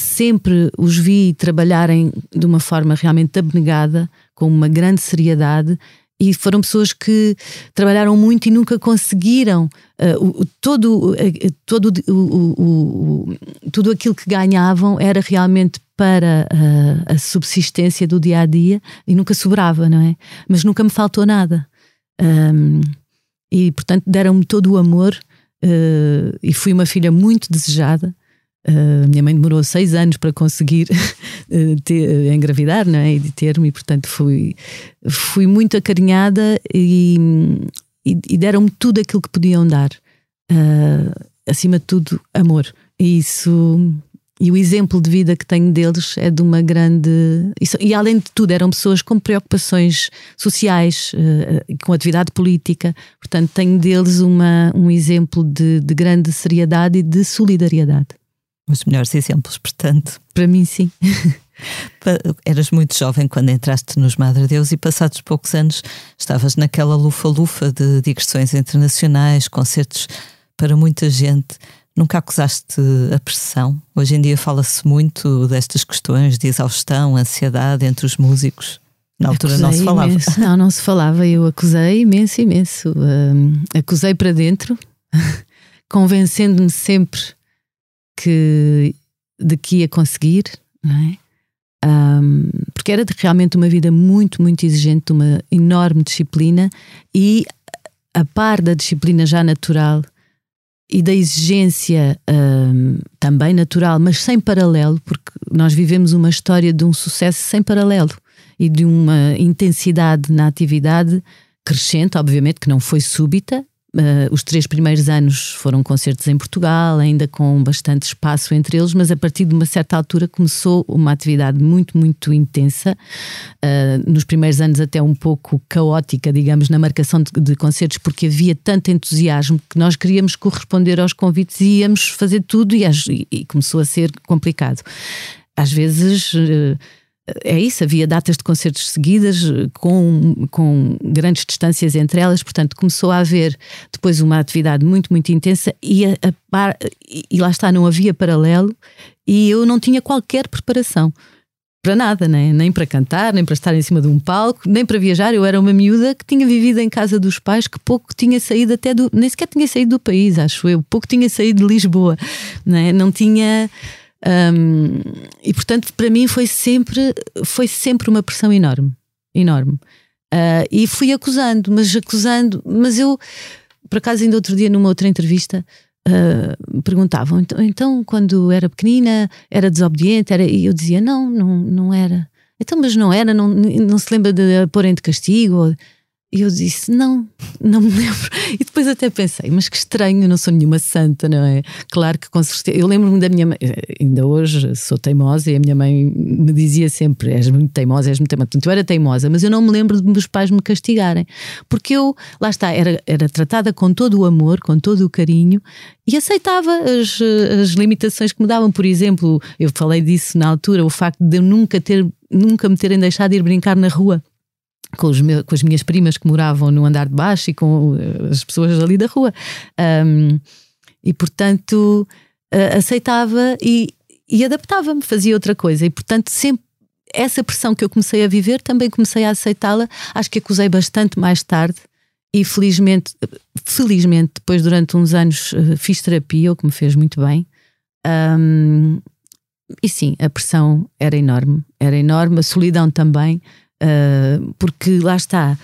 sempre os vi trabalharem de uma forma realmente abnegada, com uma grande seriedade. E foram pessoas que trabalharam muito e nunca conseguiram uh, o, todo, uh, todo o, o, tudo aquilo que ganhavam era realmente para uh, a subsistência do dia a dia e nunca sobrava, não é? Mas nunca me faltou nada. Um, e portanto deram-me todo o amor e fui uma filha muito desejada. Uh, minha mãe demorou seis anos para conseguir uh, ter, uh, engravidar não é? e ter-me, portanto fui, fui muito acarinhada e, e, e deram-me tudo aquilo que podiam dar. acima de tudo, amor. E isso. E o exemplo de vida que tenho deles é de uma grande. E, além de tudo, eram pessoas com preocupações sociais, com atividade política. Portanto, tenho deles uma, um exemplo de, de grande seriedade e de solidariedade
os melhores exemplos, portanto.
Para mim, sim.
Eras muito jovem quando entraste nos Madre Deus e passados poucos anos estavas naquela lufa-lufa de digressões internacionais, concertos para muita gente. Nunca acusaste a pressão? Hoje em dia fala-se muito destas questões de exaustão, ansiedade entre os músicos. Na altura acusei não se falava.
Imenso. Não, não se falava. Eu acusei imenso, imenso. Um, acusei para dentro, convencendo-me sempre que de que ia conseguir, não é? Um, porque era realmente uma vida muito, muito exigente, uma enorme disciplina e a par da disciplina já natural e da exigência um, também natural, mas sem paralelo, porque nós vivemos uma história de um sucesso sem paralelo e de uma intensidade na atividade crescente, obviamente que não foi súbita, Uh, os três primeiros anos foram concertos em Portugal, ainda com bastante espaço entre eles, mas a partir de uma certa altura começou uma atividade muito, muito intensa. Uh, nos primeiros anos, até um pouco caótica, digamos, na marcação de, de, concertos, porque havia tanto entusiasmo que nós queríamos corresponder aos convites e íamos fazer tudo, e, e começou a ser complicado. Às vezes. Uh, é isso, havia datas de concertos seguidas com, com grandes distâncias entre elas, portanto começou a haver depois uma atividade muito, muito intensa e, a, a, e lá está, não havia paralelo e eu não tinha qualquer preparação para nada, nem, nem para cantar, nem para estar em cima de um palco, nem para viajar. Eu era uma miúda que tinha vivido em casa dos pais, que pouco tinha saído até do. nem sequer tinha saído do país, acho eu, pouco tinha saído de Lisboa, não, é? não tinha um, e portanto, para mim foi sempre, foi sempre uma pressão enorme, enorme. Uh, e fui acusando, mas acusando, mas eu, por acaso, ainda outro dia, numa outra entrevista, uh, perguntavam: então, então, quando era pequenina, era desobediente? Era... E eu dizia: não, não, não era. Então, mas não era, não, não se lembra de porem de castigo? E eu disse: Não, não me lembro. E depois até pensei: Mas que estranho, não sou nenhuma santa, não é? Claro que com certeza. Eu lembro-me da minha mãe, ainda hoje sou teimosa e a minha mãe me dizia sempre: És muito teimosa, és muito teimosa. Portanto, eu era teimosa, mas eu não me lembro de meus pais me castigarem. Porque eu, lá está, era, era tratada com todo o amor, com todo o carinho e aceitava as, as limitações que me davam. Por exemplo, eu falei disso na altura, o facto de eu nunca ter. Nunca me terem deixado de ir brincar na rua com, meus, com, as minhas primas que moravam no andar de baixo e com eh, as pessoas ali da rua. Um, e portanto uh, aceitava e, e adaptava-me, fazia outra coisa. E portanto sempre essa pressão que eu comecei a viver também comecei a aceitá-la. Acho que acusei bastante mais tarde e felizmente, felizmente depois durante uns anos uh, fiz terapia, o que me fez muito bem. Um, e sim, a pressão era enorme, era enorme, a solidão também. Uh, porque lá está,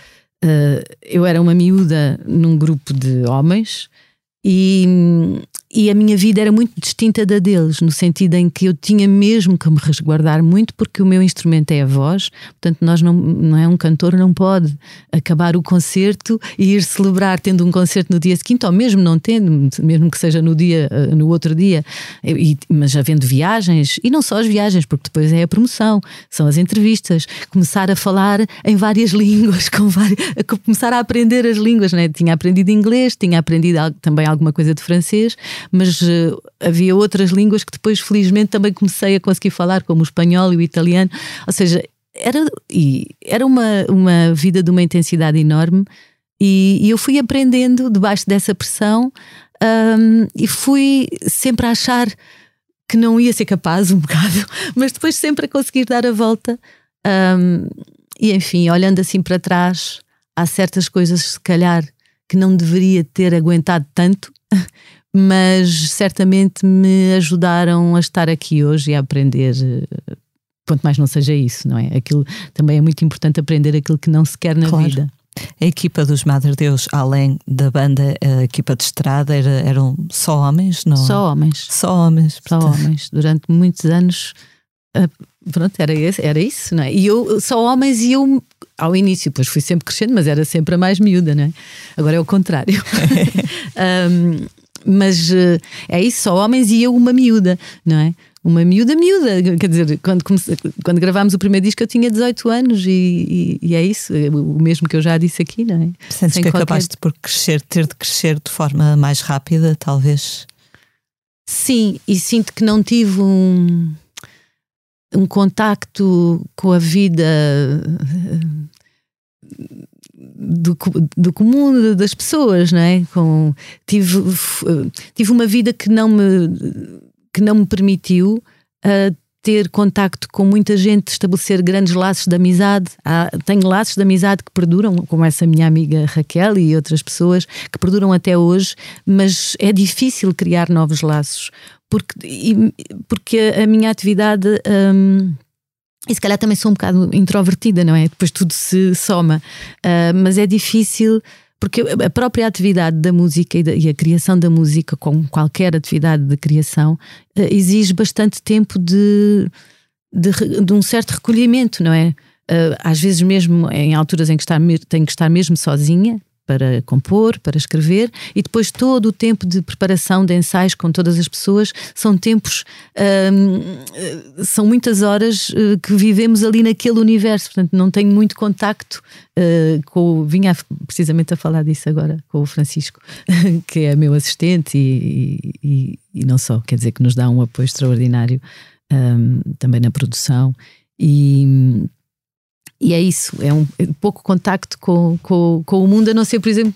uh, eu era uma miúda num grupo de homens e, e a minha vida era muito distinta da deles, no sentido em que eu tinha mesmo que me resguardar muito, porque o meu instrumento é a voz, portanto, nós não, não é? Um cantor, não pode acabar o concerto e ir celebrar tendo um concerto no dia seguinte, ou mesmo não tendo, mesmo que seja no dia, eh, no outro dia, e, mas havendo viagens, e não só as viagens, porque depois é a promoção, são as entrevistas, começar a falar em várias línguas, com várias, começar a aprender as línguas, né? tinha aprendido inglês, tinha aprendido também alguma coisa de francês mas uh, havia outras línguas que depois, felizmente, também comecei a conseguir falar, como o espanhol e o italiano. Ou seja, era, e era uma, uma vida de uma intensidade enorme e, e eu fui aprendendo debaixo dessa pressão um, e fui sempre a achar que não ia ser capaz um bocado, mas depois sempre a conseguir dar a volta. Um, e enfim, olhando assim para trás, há certas coisas, se calhar, que não deveria ter aguentado tanto, mas certamente me ajudaram a estar aqui hoje e a aprender. Eh, quanto mais não seja isso, não é? Aquilo também é muito importante aprender aquilo que não se quer na claro. vida.
A equipa dos Madre Deus, além da banda, a equipa de estrada, era, eram só homens? Não?
Só homens.
Só homens.
Só homens. Durante muitos anos, eh, pronto, era, esse, era isso, não é? E eu, só homens e eu, ao início, depois fui sempre crescendo, mas era sempre a mais miúda, não é? Agora é o contrário. um, mas uh, é isso, só homens e eu uma miúda, não é? Uma miúda, miúda. Quer dizer, quando, comece, quando gravámos o primeiro disco eu tinha 18 anos e, e, e, é isso, é o mesmo que eu já disse aqui, não é?
Sentes Sem que qualquer... acabaste por crescer, ter de crescer de forma mais rápida, talvez?
Sim, e sinto que não tive um, um contacto com a vida do, do comum das pessoas, não é? Com, tive, tive uma vida que não me, que não me permitiu uh, ter contacto com muita gente, estabelecer grandes laços de amizade. Há, tenho laços de amizade que perduram, como essa minha amiga Raquel e outras pessoas que perduram até hoje, mas é difícil criar novos laços porque, porque a minha atividade. Um, e se calhar também sou um bocado introvertida, não é? Depois tudo se soma. Uh, mas é difícil, porque a própria atividade da música e, da, e a criação da música, como qualquer atividade de criação, uh, exige bastante tempo de, de, de, um certo recolhimento, não é? Uh, às vezes, mesmo em alturas em que estar, tenho que estar mesmo sozinha, para compor, para escrever, e depois todo o tempo de preparação de ensaios com todas as pessoas são tempos, hum, são muitas horas uh, que vivemos ali naquele universo, portanto não tenho muito contacto uh, com. Vinha precisamente a falar disso agora com o Francisco, que é meu assistente e, e, e, não só, quer dizer que nos dá um apoio extraordinário um, também na produção. E, e é isso, é um pouco contacto com, com, com o mundo, a não ser, por exemplo,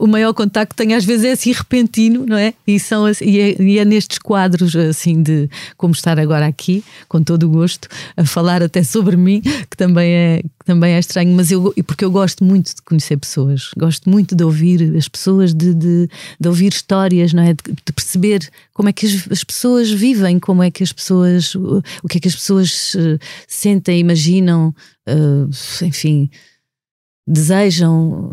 o maior contacto que tenho às vezes é assim repentino, não é? E, são, e, é, e é nestes quadros, assim, de como estar agora aqui, com todo o gosto, a falar até sobre mim, que também é, também é estranho, mas eu, porque eu gosto muito de conhecer pessoas, gosto muito de ouvir as pessoas, de, de, de ouvir histórias, não é? De, de, perceber como é que as, as, pessoas vivem, como é que as pessoas, o, que é que as pessoas uh, sentem, imaginam, uh, enfim desejam,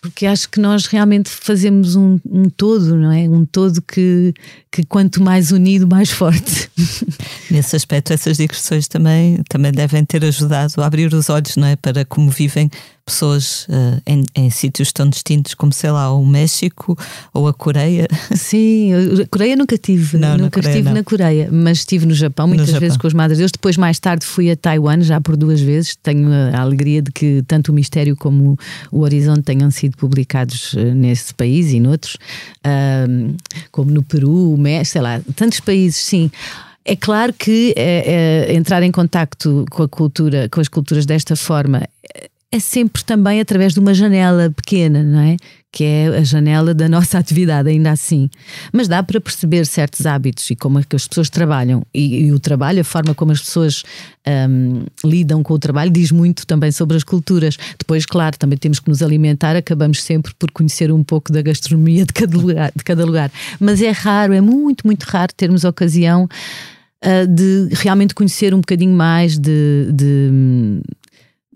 porque acho que nós realmente fazemos um, um, todo, não é? Um todo que, que quanto mais unido, mais forte.
Nesse aspecto, essas digressões também, também devem ter ajudado a abrir os olhos, não é? Para como vivem pessoas uh, em, em, sítios tão distintos como, sei lá, o México ou a Coreia.
Sim, a Coreia nunca tive, não, nunca Coreia, estive não. na Coreia, mas estive no Japão muitas no vezes Japão. com os Madres Deus. Depois, mais tarde, fui a Taiwan já por duas vezes. Tenho a, alegria de que tanto o Mistério como o Horizonte tenham sido publicados uh, nesse país e noutros, como no Peru, o México, sei lá, tantos países, sim. É claro que é, é, entrar em contacto com a cultura, com as culturas desta forma, é sempre também através de uma janela pequena, não é? Que é a janela da nossa atividade, ainda assim. Mas dá para perceber certos hábitos e como é que as pessoas trabalham. E, e o trabalho, a forma como as pessoas um, lidam com o trabalho, diz muito também sobre as culturas. Depois, claro, também temos que nos alimentar, acabamos sempre por conhecer um pouco da gastronomia de cada lugar. De cada lugar. Mas é raro, é muito, muito raro termos ocasião uh, de realmente conhecer um bocadinho mais de, de,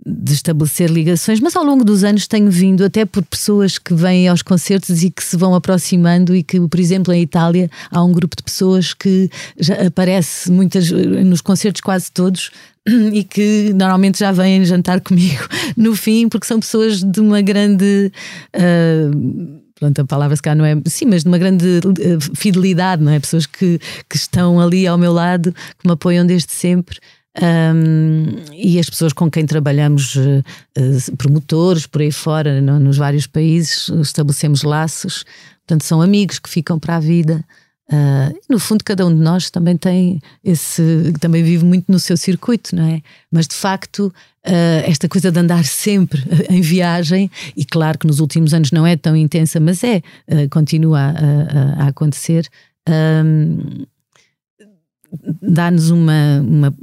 de estabelecer ligações, mas ao longo dos anos tenho vindo, até por pessoas que vêm aos concertos e que se vão aproximando, e que, por exemplo, em Itália há um grupo de pessoas que já aparece muitas nos concertos quase todos e que normalmente já vêm jantar comigo no fim, porque são pessoas de uma grande. Uh, pronto, a palavra se calhar não é, sim, mas de uma grande uh, fidelidade, não é? Pessoas que, que estão ali ao meu lado, que me apoiam desde sempre. Um, e as pessoas com quem trabalhamos, uh, promotores por aí fora, no, nos vários países, estabelecemos laços, portanto, são amigos que ficam para a vida. Uh, no fundo, cada um de nós também tem esse, também vive muito no seu circuito, não é? Mas de facto, uh, esta coisa de andar sempre em viagem, e claro que nos últimos anos não é tão intensa, mas é, uh, continua a, a, a acontecer. Dá-nos uma, uma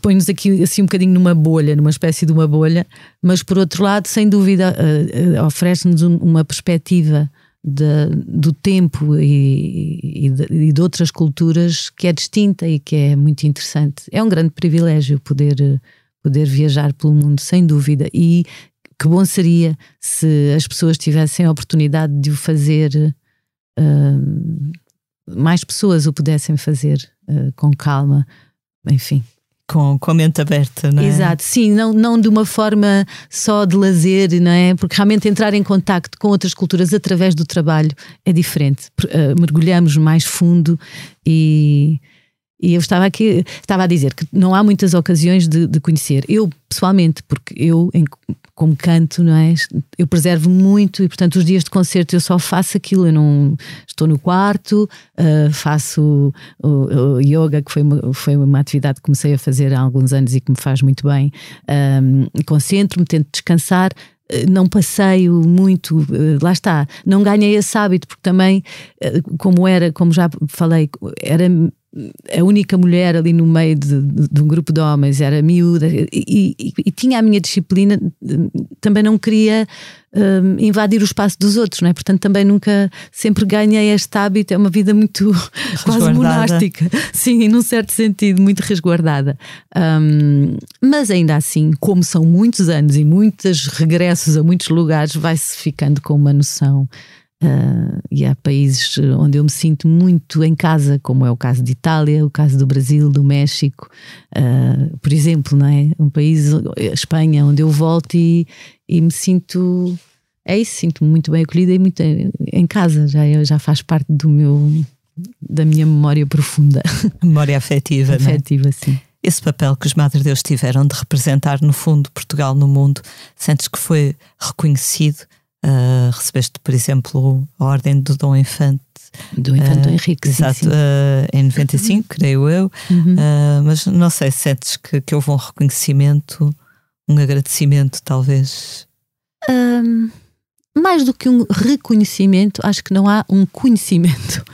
põe-nos aqui assim um bocadinho numa bolha, numa espécie de uma bolha, mas por outro lado, sem dúvida, oferece-nos uma perspectiva de, do tempo e, e, de, e, de, outras culturas que é distinta e que é muito interessante. É um grande privilégio poder, poder viajar pelo mundo, sem dúvida. E que bom seria se as pessoas tivessem a oportunidade de o fazer, uh, mais pessoas o pudessem fazer uh, com calma, enfim
com, com a mente aberta, não é?
Exato, sim, não, não de uma forma só de lazer, não é? Porque realmente entrar em contacto com outras culturas através do trabalho é diferente. Uh, mergulhamos mais fundo e, e eu estava aqui, estava a dizer que não há muitas ocasiões de, de conhecer. Eu, pessoalmente, porque eu, em, como canto, não é? Eu preservo muito e, portanto, os dias de concerto eu só faço aquilo. Eu não estou no quarto, uh, faço o, o, yoga, que foi uma, foi uma atividade que comecei a fazer há alguns anos e que me faz muito bem. Um, Concentro-me, tento descansar ah, não passeio muito, ah, lá está, não ganhei esse hábito, porque também, como era, como já falei, era a única mulher ali no meio de, de, de um grupo de homens, era miúda e, e, e, tinha a minha disciplina, também não queria um, invadir o espaço dos outros, não é? Portanto, também nunca, sempre ganhei este hábito, é uma vida muito quase monástica, sim, num certo sentido, muito resguardada. Um, mas ainda assim, como são muitos anos e muitos regressos a muitos lugares, vai-se ficando com uma noção Uh, e há países onde eu me sinto muito em casa, como é o caso de Itália, o caso do Brasil, do México, uh, por exemplo, não é? Um país, Espanha, onde eu volto e, e me sinto, é isso, sinto-me muito bem acolhida e muito em casa, já, já faz parte do meu, da minha memória profunda.
Memória afetiva?
Afetiva,
é?
sim.
Esse papel que os Madre Deus tiveram de representar, no fundo, Portugal no mundo, sentes que foi reconhecido Uh, recebeste, por exemplo, a Ordem do Dom Infante.
Do Infante uh, Henrique,
exato,
sim, sim.
Uh, em 95, uhum. creio eu. Uhum. mas não sei se sentes que, que houve um reconhecimento, um agradecimento, talvez.
Um, mais do que um reconhecimento, acho que não há um conhecimento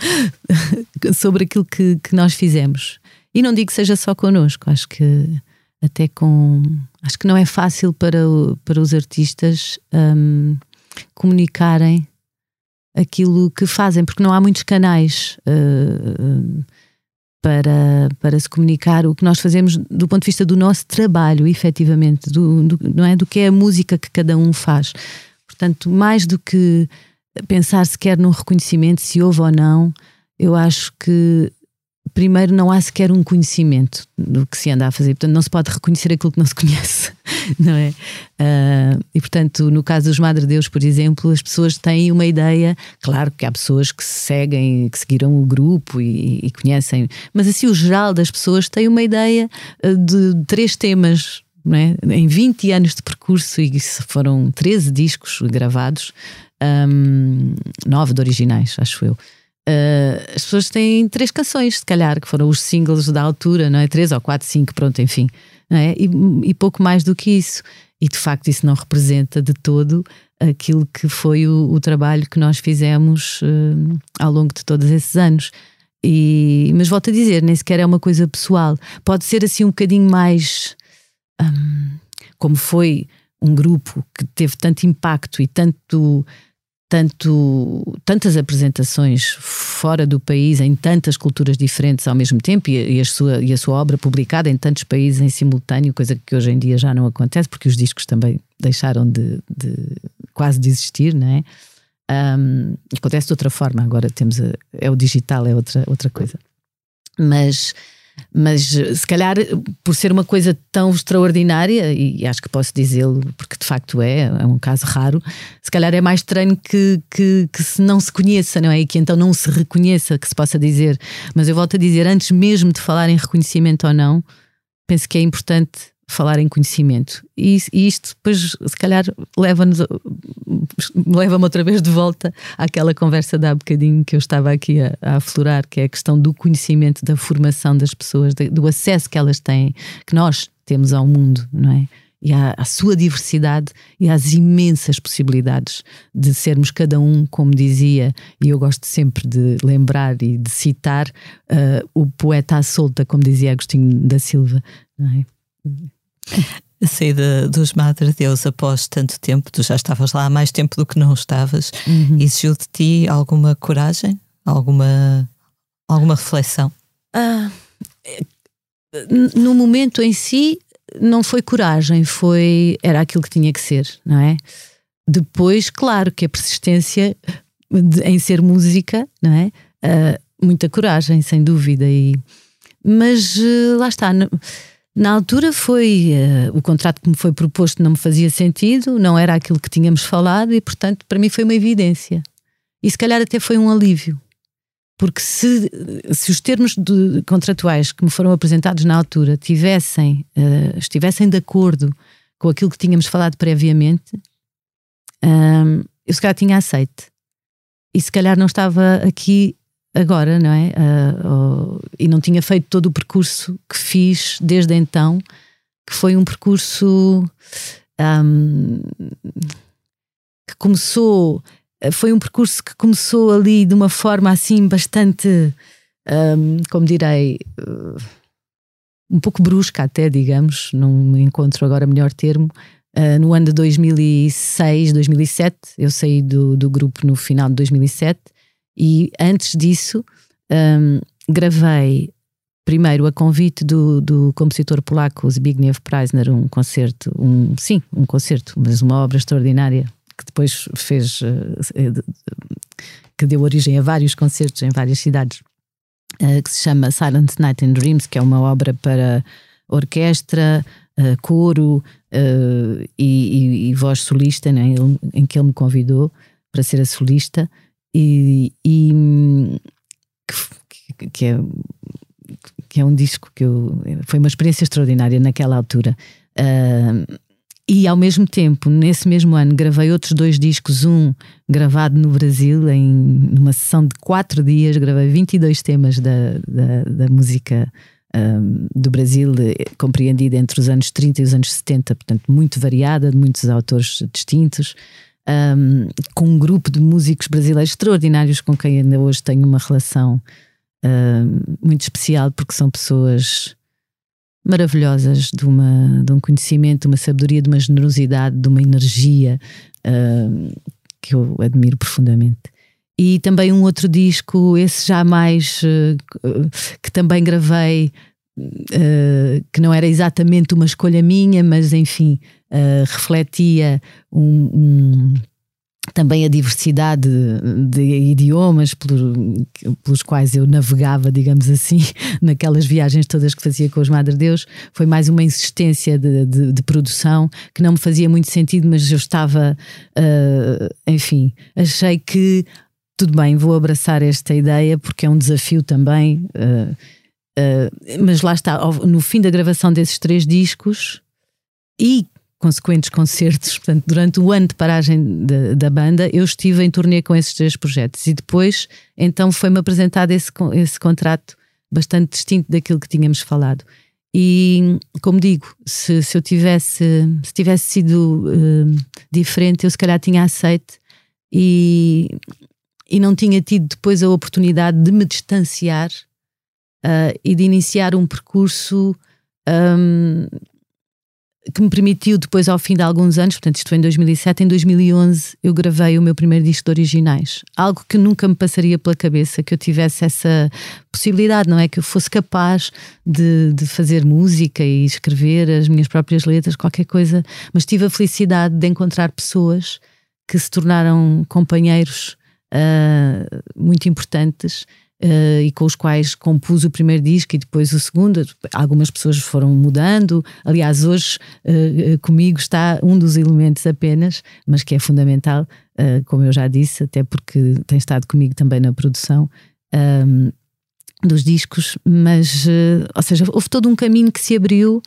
sobre aquilo que, que nós fizemos. E não digo que seja só connosco, acho que até com. Acho que não é fácil para, para os artistas. Um, comunicarem aquilo que fazem, porque não há muitos canais uh, para, para se comunicar o que nós fazemos do ponto de vista do nosso trabalho, efetivamente, do, do, não é? do que é a música que cada um faz. Portanto, mais do que pensar sequer num reconhecimento, se houve ou não, eu acho que primeiro não há sequer um conhecimento do que se anda a fazer, portanto não se pode reconhecer aquilo que não se conhece. não é? Uh, e portanto, no caso dos Madre Deus, por exemplo, as pessoas têm uma ideia, claro que há pessoas que seguem, que seguiram o grupo e, e conhecem, mas assim o geral das pessoas tem uma ideia ah, de três temas. É? Em 20 anos de percurso, e foram 13 discos gravados, um, nove de originais, acho eu. Uh, as pessoas têm três canções, se calhar, que foram os singles da altura, não é? Três ou quatro, cinco, pronto, enfim. É? E, e, pouco mais do que isso. E de facto, isso não representa de todo aquilo que foi o, o trabalho que nós fizemos uh, ao longo de todos esses anos. E, mas volto a dizer, nem sequer é uma coisa pessoal. Pode ser assim um bocadinho mais. Um, como foi um grupo que teve tanto impacto e tanto tanto, tantas apresentações fora do país, em tantas culturas diferentes ao mesmo tempo, e, e, a sua, e a sua obra publicada em tantos países em simultâneo, coisa que hoje em dia já não acontece, porque os discos também deixaram de, de quase de existir, não é? Um, acontece de outra forma, agora temos a, é o digital, é outra, outra coisa. Mas mas eh, se calhar por ser uma coisa tão extraordinária, e acho que posso dizê-lo porque de facto é, é um caso raro, se calhar é mais estranho que, que, que se não se conheça, não é? E que então não se reconheça, que se possa dizer. Mas eu volto a dizer, antes mesmo de falar em reconhecimento ou não, penso que é importante falar em conhecimento. E, e isto depois, se calhar, leva-nos leva-me outra vez de volta àquela conversa de há bocadinho que eu estava aqui a, a aflorar, que é a questão do conhecimento, da formação das pessoas, de, do acesso que elas têm, que nós temos ao mundo, não é? E à, à, sua diversidade e às imensas possibilidades de sermos cada um, como dizia, e eu gosto sempre de lembrar e de citar uh, o poeta à solta, como dizia Agostinho da Silva. Não é?
A saída dos Madre Deus após tanto tempo, tu já estavas lá há mais tempo do que não estavas, uhum. exigiu de ti alguma coragem, alguma, alguma reflexão? Ah,
no momento em si, não foi coragem, foi era aquilo que tinha que ser, não é? Depois, claro que a persistência de, em ser música, não é? Uh, muita coragem, sem dúvida. E, mas uh, lá está. Na altura foi uh, o contrato que me foi proposto não me fazia sentido, não era aquilo que tínhamos falado e, portanto, para mim foi uma evidência. E se calhar até foi um alívio. Porque se, se os termos de, contratuais que me foram apresentados na altura tivessem, uh, estivessem de acordo com aquilo que tínhamos falado previamente, um, eh, eu se calhar tinha aceito. E se calhar não estava aqui agora, não é? Uh, uh, e não tinha feito todo o percurso que fiz desde então, que foi um percurso um, que começou, foi um percurso que começou ali de uma forma assim bastante, um, como direi, uh, um pouco brusca até, digamos, não encontro agora melhor termo. Uh, no ano de 2006, 2007, eu saí do, do grupo no final de 2007 e antes disso, um, gravei primeiro a convite do, do compositor polaco Zbigniew Preisner um concerto, um, sim, um concerto, mas uma obra extraordinária que depois fez, uh, que deu origem a vários concertos em várias cidades, uh, que se chama Silent Night and Dreams, que é uma obra para orquestra, uh, coro e, e, e, voz solista, né, em que ele me convidou para ser a solista e, e que, que, é, que é um disco que eu, foi uma experiência extraordinária naquela altura. Uh, e ao mesmo tempo, nesse mesmo ano, gravei outros dois discos, um gravado no Brasil, em numa sessão de quatro dias, gravei 22 temas da, da, da música um, do Brasil, compreendida entre os anos 30 e os anos 70, portanto, muito variada, de muitos autores distintos um, com um grupo de músicos brasileiros extraordinários com quem ainda hoje tenho uma relação um, muito especial, porque são pessoas maravilhosas, de, uma, de um conhecimento, de uma sabedoria, de uma generosidade, de uma energia um, que eu admiro profundamente. E também um outro disco, esse já mais uh, que também gravei, uh, que não era exatamente uma escolha minha, mas enfim, uh, refletia um, um, também a diversidade de, idiomas pelos quais eu navegava, digamos assim, naquelas viagens todas que fazia com os Madre Deus, foi mais uma insistência de, de, de produção que não me fazia muito sentido, mas eu estava, uh, enfim, achei que tudo bem, vou abraçar esta ideia porque é um desafio também. Uh, mas lá está, no fim da gravação desses três discos e consequentes concertos, portanto, durante o ano de paragem de, da banda, eu estive em turnê com esses três projetos e depois, então, foi-me apresentado esse, esse contrato bastante distinto daquilo que tínhamos falado. E, como digo, se, se eu tivesse, se tivesse sido uh, diferente, eu se calhar tinha aceito e, e não tinha tido depois a oportunidade de me distanciar uh, e de iniciar um percurso um, que me permitiu depois ao fim de alguns anos, portanto isto foi em 2007, em 2011 eu gravei o meu primeiro disco de originais. Algo que nunca me passaria pela cabeça, que eu tivesse essa possibilidade, não é? Que eu fosse capaz de, de fazer música e escrever as minhas próprias letras, qualquer coisa, mas tive a felicidade de encontrar pessoas que se tornaram companheiros uh, muito importantes uh, e com os quais compus o primeiro disco e depois o segundo. Algumas pessoas foram mudando. Aliás, hoje uh, comigo está um dos elementos apenas, mas que é fundamental, uh, como eu já disse, até porque tem estado comigo também na produção. Um, dos discos, mas, ou seja, houve todo um caminho que se abriu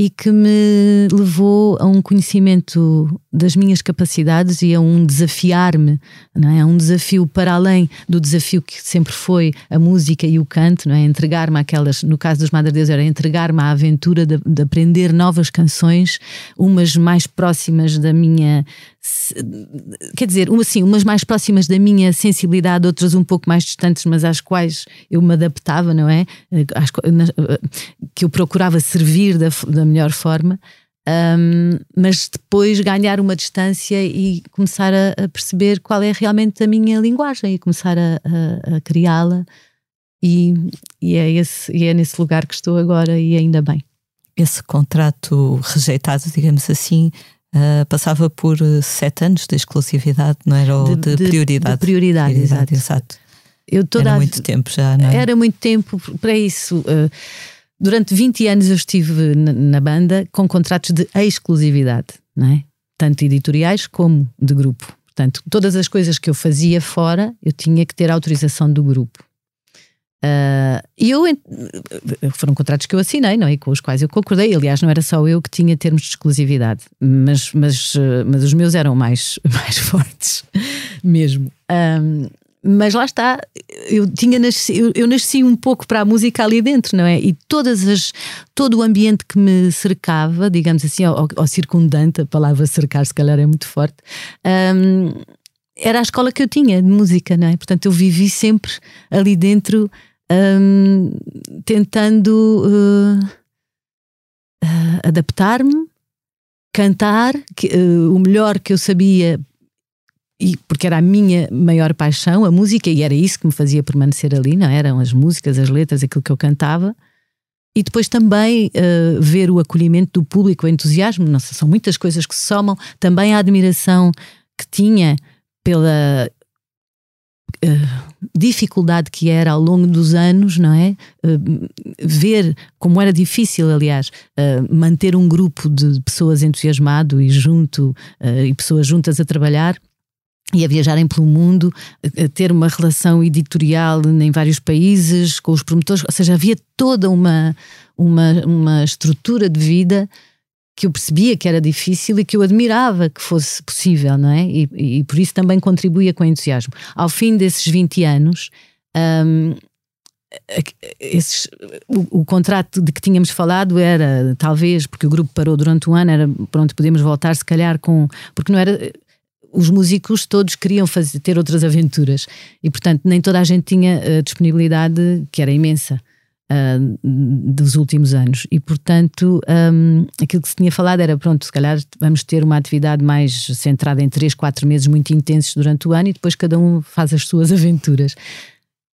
e que me levou a um conhecimento das minhas capacidades e a um desafiar-me, não é? Um desafio para além do desafio que sempre foi a música e o canto, não é? Entregar-me aquelas, no caso dos Madre Deus era entregar-me à aventura de, de, aprender novas canções, umas mais próximas da minha quer dizer, assim, umas mais próximas da minha sensibilidade, outras um pouco mais distantes, mas às quais eu me adaptava, não é? Às, que eu procurava servir da, da melhor forma. Um, mas depois ganhar uma distância e começar a, a, perceber qual é realmente a minha linguagem e começar a, a, a criá-la e, e, é esse, e é nesse lugar que estou agora e ainda bem.
Esse contrato rejeitado, digamos assim, Uh, passava por uh, sete anos de exclusividade, não era? Ou de, de, prioridade.
De prioridade, prioridade exato. exato.
Eu toda era muito tempo já, não é?
Era muito tempo para isso. Uh, durante 20 anos eu estive na, na, banda com contratos de exclusividade, não é? Tanto editoriais como de grupo. Portanto, todas as coisas que eu fazia fora, eu tinha que ter autorização do grupo. Uh, e eu foram contratos que eu assinei, não é? com os quais eu concordei. Aliás, não era só eu que tinha termos de exclusividade, mas, mas, mas os meus eram mais, mais fortes mesmo. Um, mas lá está, eu tinha nasci, eu, eu, nasci um pouco para a música ali dentro, não é? E todas as, todo o ambiente que me cercava, digamos assim, ao circundante, a palavra cercar se calhar é muito forte, um, era a escola que eu tinha de música, não é? Portanto, eu vivi sempre ali dentro um, tentando uh, uh, adaptar-me, cantar que, uh, o melhor que eu sabia, e, porque era a minha maior paixão, a música, e era isso que me fazia permanecer ali, não eram as músicas, as letras, aquilo que eu cantava. E depois também uh, ver o acolhimento do público, o entusiasmo, nossa, são muitas coisas que se somam, também a admiração que tinha pela dificuldade que era ao longo dos anos, não é? Uh, ver como era difícil, aliás, uh, manter um grupo de pessoas entusiasmado e junto e pessoas juntas a trabalhar e a viajarem pelo mundo, a ter uma relação editorial em vários países com os promotores, ou seja, havia toda uma, uma, uma estrutura de vida que eu percebia que era difícil e que eu admirava que fosse possível, não é? E, e por isso também contribuía com entusiasmo. Ao fim desses 20 anos, um, esses, o, o, contrato de que tínhamos falado era, talvez, porque o grupo parou durante um ano, era pronto, podemos voltar se calhar com. Porque não era. Os músicos todos queriam fazer, ter outras aventuras e, portanto, nem toda a gente tinha a disponibilidade, que era imensa uh, dos últimos anos. E, portanto, um, aquilo que se tinha falado era: pronto, se calhar vamos ter uma atividade mais centrada em três, quatro meses muito intensos durante o ano e depois cada um faz as suas aventuras.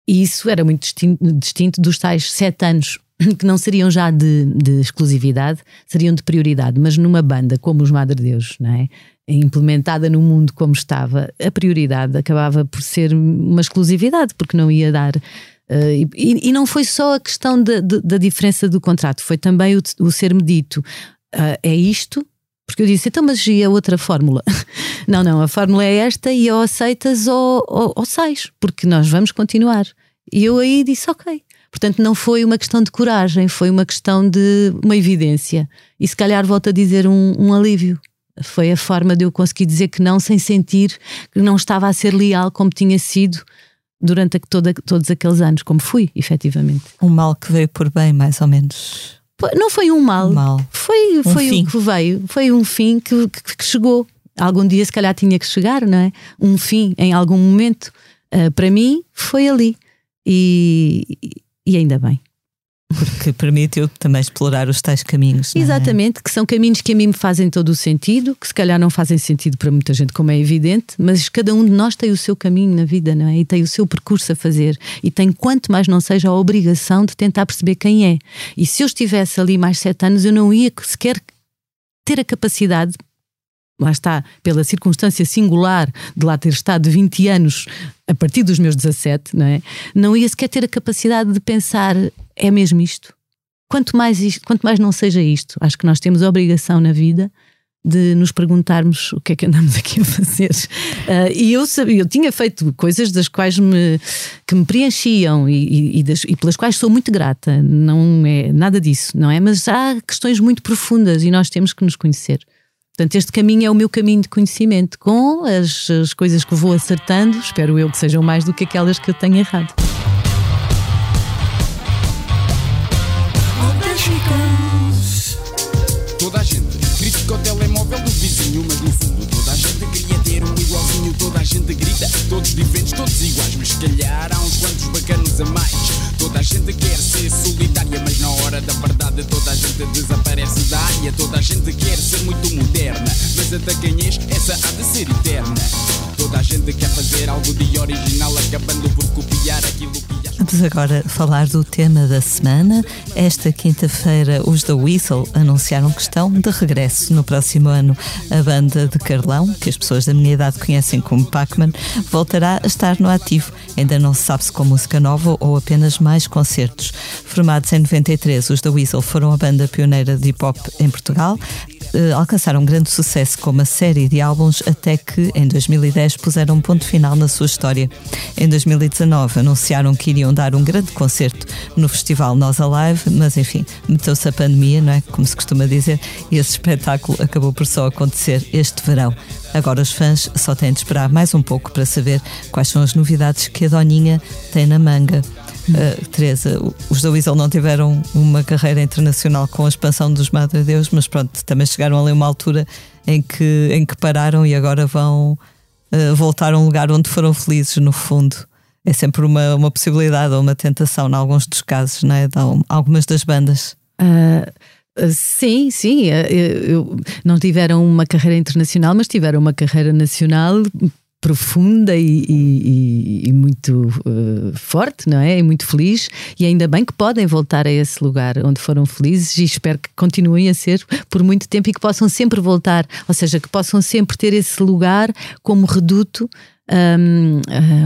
E isso era muito distinto, distinto dos tais sete anos que não seriam já de, de, exclusividade, seriam de prioridade, mas numa banda como os Madre Deus, não é? implementada no mundo como estava, a prioridade acabava por ser uma exclusividade, porque não ia dar. Uh, e, e, não foi só a questão da, da diferença do contrato, foi também o, o ser-me dito: uh, é isto, porque eu disse, então, mas e a outra fórmula? não, não, a fórmula é esta e ou aceitas ou, ou, ou sais, porque nós vamos continuar. E eu aí disse, ok. Portanto, não foi uma questão de coragem, foi uma questão de uma evidência. E se calhar volto a dizer um, um alívio. Foi a forma de eu conseguir dizer que não sem sentir que não estava a ser leal como tinha sido durante toda, todos aqueles anos, como fui, efetivamente.
Um mal que veio por bem, mais ou menos.
Não foi um mal,
mal.
foi, um foi o que veio, foi um fim que, que, que, chegou. Algum dia, se calhar, tinha que chegar, não é? Um fim em algum momento. Uh, para mim, foi ali. E, e ainda bem.
Porque permitiu também explorar os tais caminhos.
É? Exatamente, que são caminhos que a mim me fazem todo o sentido, que se calhar não fazem sentido para muita gente, como é evidente, mas cada um de nós tem o seu caminho na vida, não é? E tem o seu percurso a fazer. E tem, quanto mais não seja, a obrigação de tentar perceber quem é. E se eu estivesse ali mais sete anos, eu não ia sequer ter a capacidade lá está, pela circunstância singular de lá ter estado 20 anos a partir dos meus 17, não é? Não ia sequer ter a capacidade de pensar, é mesmo isto? Quanto mais, isto, quanto mais não seja isto, acho que nós temos a obrigação na vida de nos perguntarmos o que é que andamos aqui a fazer. Uh, e eu sabia, eu tinha feito coisas das quais me, que me preenchiam e, e, das, e, pelas quais sou muito grata. Não é nada disso, não é? Mas há questões muito profundas e nós temos que nos conhecer. Portanto, este caminho é o meu caminho de conhecimento, com as, as coisas que vou acertando, espero eu que sejam mais do que aquelas que eu tenho errado.
Toda a gente critica o telemóvel do vizinho, mas Toda a gente grita, todos diferentes, todos iguais, mas se calhar há uns quantos bacanos a mais. Toda a gente quer ser solidária, mas na hora da verdade toda a gente desaparece da área. Toda a gente quer ser muito moderna, mas a és, essa há de ser eterna. Toda a gente quer fazer algo de original, acabando por copiar aquilo que.
Vamos agora falar do tema da semana. Esta quinta-feira, os da Whistle anunciaram que estão de regresso no próximo ano. A banda de Carlão, que as pessoas da minha idade conhecem como Pac-Man, voltará a estar no ativo. Ainda não se sabe se com música nova ou apenas mais concertos. Formados em 93, os da Whistle foram a banda pioneira de hip hop em Portugal uh, alcançaram um grande sucesso com uma série de álbuns até que, em 2010, puseram um ponto final na sua história. Em 2019, anunciaram que iriam dar um grande concerto no festival Nós Alive, mas enfim, meteu-se a pandemia, não é? Como se costuma dizer, e esse espetáculo acabou por só acontecer este verão. Agora os fãs só têm de esperar mais um pouco para saber quais são as novidades que a Doninha tem na manga. Uh, Teresa, os da Weasel não tiveram uma carreira internacional com a expansão dos Madre Deus, mas pronto, também chegaram ali a uma altura em que, em que pararam e agora vão uh, voltar a um lugar onde foram felizes, no fundo. É sempre uma, uma possibilidade ou uma tentação, em alguns dos casos, não é? De algumas das bandas.
Uh... Sim, sim. Eu, não tiveram uma carreira internacional, mas tiveram uma carreira nacional profunda e, e, e muito uh, forte, não é? E muito feliz. E ainda bem que podem voltar a esse lugar onde foram felizes e espero que continuem a ser por muito tempo e que possam sempre voltar, ou seja, que possam sempre ter esse lugar como reduto um, uh,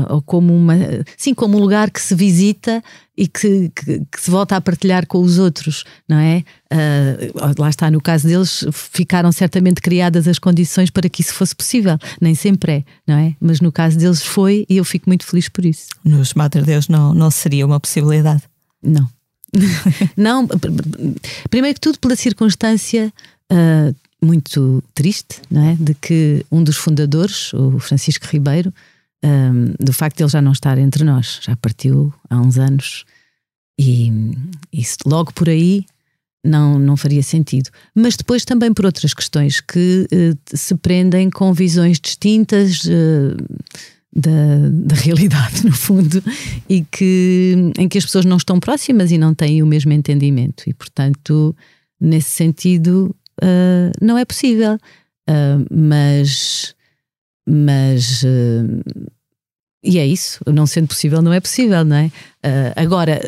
ah, ou como uma sim como um lugar que se visita e que, que, que se volta a partilhar com os outros, não é? Uh, lá está, no caso deles, ficaram certamente criadas as condições para que isso fosse possível. Nem sempre é, não é? Mas no caso deles foi e eu fico muito feliz por isso.
Nos Madre Deus não, não seria uma possibilidade?
Não. não, primeiro que tudo pela circunstância uh, muito triste, não é? De que um dos fundadores, o Francisco Ribeiro, um, do facto de ele já não estar entre nós, já partiu há uns anos, e isso logo por aí não, não faria sentido. Mas depois também por outras questões que uh, se prendem com visões distintas. Uh, da, da realidade, no fundo, e que, em que as pessoas não estão próximas e não têm o mesmo entendimento. E, portanto, nesse sentido, uh, não é possível. Uh, mas. Mas. Uh, e é isso, não sendo possível, não é possível, não é? agora,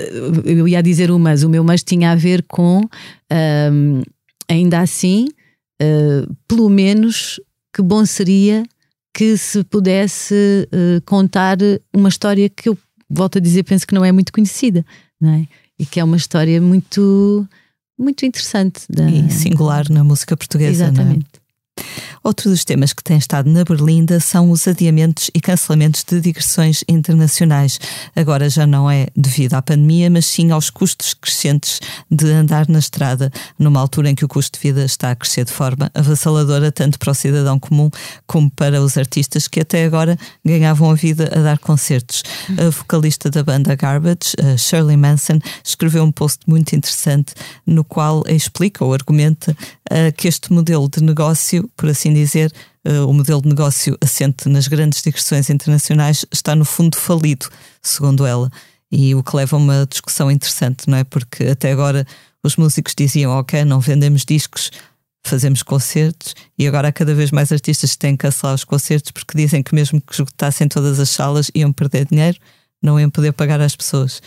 eu ia dizer o mas, o meu mas tinha a ver com, ainda assim, pelo menos que bom seria que se pudesse contar uma história que eu volto a dizer, penso que não é muito conhecida, não é? E que é uma história muito muito interessante
da... e singular na música portuguesa,
Exatamente.
Outro dos temas que tem estado na Berlinda são os adiamentos e cancelamentos de digressões internacionais. Agora já não é devido à pandemia, mas sim aos custos crescentes de andar na estrada, numa altura em que o custo de vida está a crescer de forma avassaladora, tanto para o cidadão comum como para os artistas que até agora ganhavam a vida a dar concertos. A vocalista da banda Garbage, Shirley Manson, escreveu um post muito interessante no qual explica ou argumenta que este modelo de negócio, por assim dizer, uh, o modelo de negócio assente nas grandes digressões internacionais, está no fundo falido, segundo ela. E o que leva a uma discussão interessante, não é? Porque até agora os músicos diziam: Ok, não vendemos discos, fazemos concertos, e agora há cada vez mais artistas que têm que cancelar os concertos porque dizem que, mesmo que esgotassem todas as salas, iam perder dinheiro, não iam poder pagar às pessoas.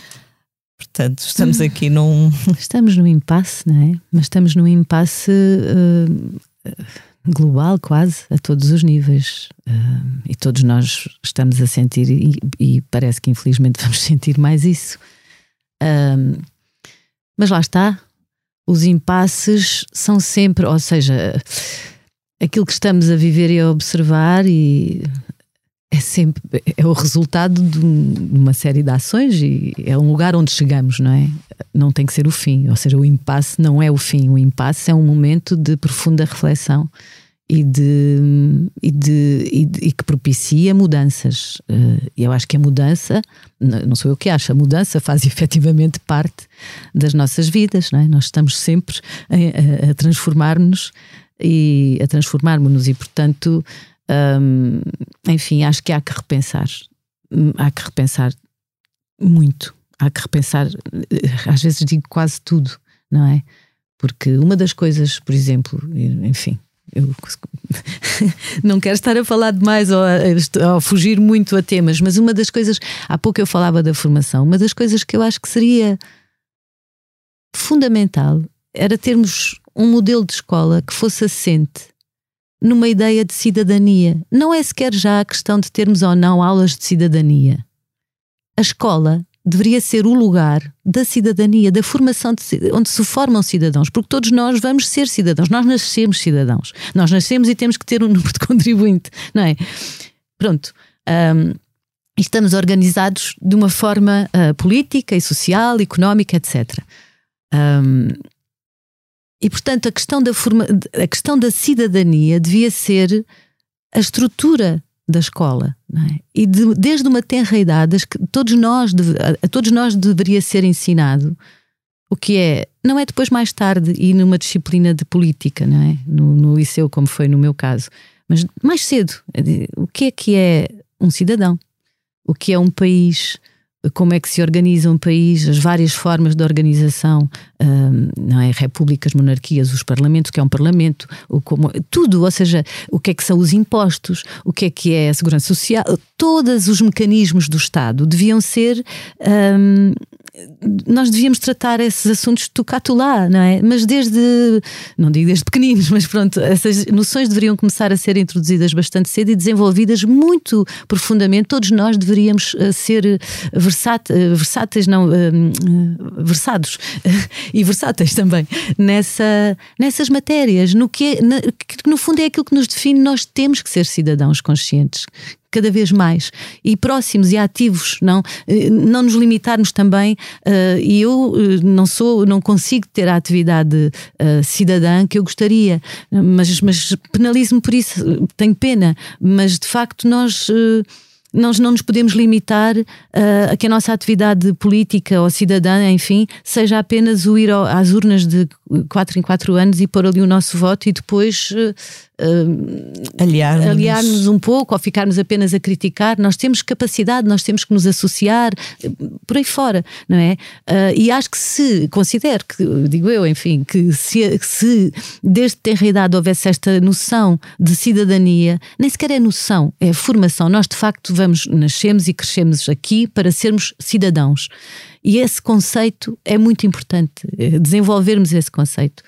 Portanto, estamos hum. aqui num.
Estamos num impasse, não é? Mas estamos num impasse uh, global, quase, a todos os níveis. Uh, e todos nós estamos a sentir, e, e, parece que infelizmente vamos sentir mais isso. Uh, mas lá está, os impasses são sempre, ou seja, aquilo que estamos a viver e a observar, e é sempre é o resultado de uma série de ações e é um lugar onde chegamos, não é? Não tem que ser o fim, ou seja, o impasse não é o fim, o impasse é um momento de profunda reflexão e de e, de, e, de, e que propicia mudanças. Eh, e eu acho que a mudança, não sou eu que acho, a mudança faz efetivamente parte das nossas vidas, não é? Nós estamos sempre a, a transformar-nos e a transformarmos-nos e portanto enfim, acho que há que repensar. Há que repensar muito. Há que repensar, às vezes digo quase tudo, não é? Porque uma das coisas, por exemplo, enfim, eu não quero estar a falar demais ou a, fugir muito a temas, mas uma das coisas, há pouco eu falava da formação, uma das coisas que eu acho que seria fundamental era termos um modelo de escola que fosse assente numa ideia de cidadania. Não é sequer já a questão de termos ou não aulas de cidadania. A escola deveria ser o lugar da cidadania, da formação de, onde se formam cidadãos, porque todos nós vamos ser cidadãos, nós nascemos cidadãos, nós nascemos e temos que ter um número de contribuinte, não é? Pronto. Um, estamos organizados de uma forma uh, política e social, económica, etc. Um, e, portanto, a questão da, forma, a questão da cidadania devia ser a estrutura da escola. É? E de, desde uma tenra idade, todos nós, a, a todos nós deveria ser ensinado o que é, não é depois mais tarde e numa disciplina de política, não é? No, no, liceu, como foi no meu caso, mas mais cedo, o que é que é um cidadão? O que é um país? Como é que se organiza um país, as várias formas de organização, um, não é? repúblicas, monarquias, os parlamentos, o que é um parlamento, o como, tudo, ou seja, o que é que são os impostos, o que é que é a segurança social, todos os mecanismos do Estado deviam ser um, nós devíamos tratar esses assuntos tocato lá, não é? Mas desde, não digo desde pequeninos, mas pronto, essas noções deveriam começar a ser introduzidas bastante cedo e desenvolvidas muito profundamente. Todos nós deveríamos uh, ser versat, uh, versáteis, não, versados e versáteis também nessa, nessas matérias, no que, é, no fundo é aquilo que nos define. Nós temos que ser cidadãos conscientes cada vez mais e próximos e ativos, não, eh, não nos limitarmos também. Uh, e eu uh, não sou, não consigo ter a atividade uh, cidadã que eu gostaria, mas, mas penalizo-me por isso, tenho pena, mas de facto nós nós não nos podemos limitar uh, a que a nossa atividade política ou cidadã, enfim, seja apenas o ir ao, às urnas de quatro em quatro anos e pôr ali o nosso voto e depois uh,
aliar-nos
aliar um pouco ou ficarmos apenas a criticar. Nós temos capacidade, nós temos que nos associar por aí fora, não é? Uh, e acho que se, considero que, digo eu, enfim, que se, se desde ter idade houvesse esta noção de cidadania, nem sequer é noção, é formação. Nós de facto vamos, nascemos e crescemos aqui para sermos cidadãos. E esse conceito é muito importante, eh, desenvolvermos esse conceito.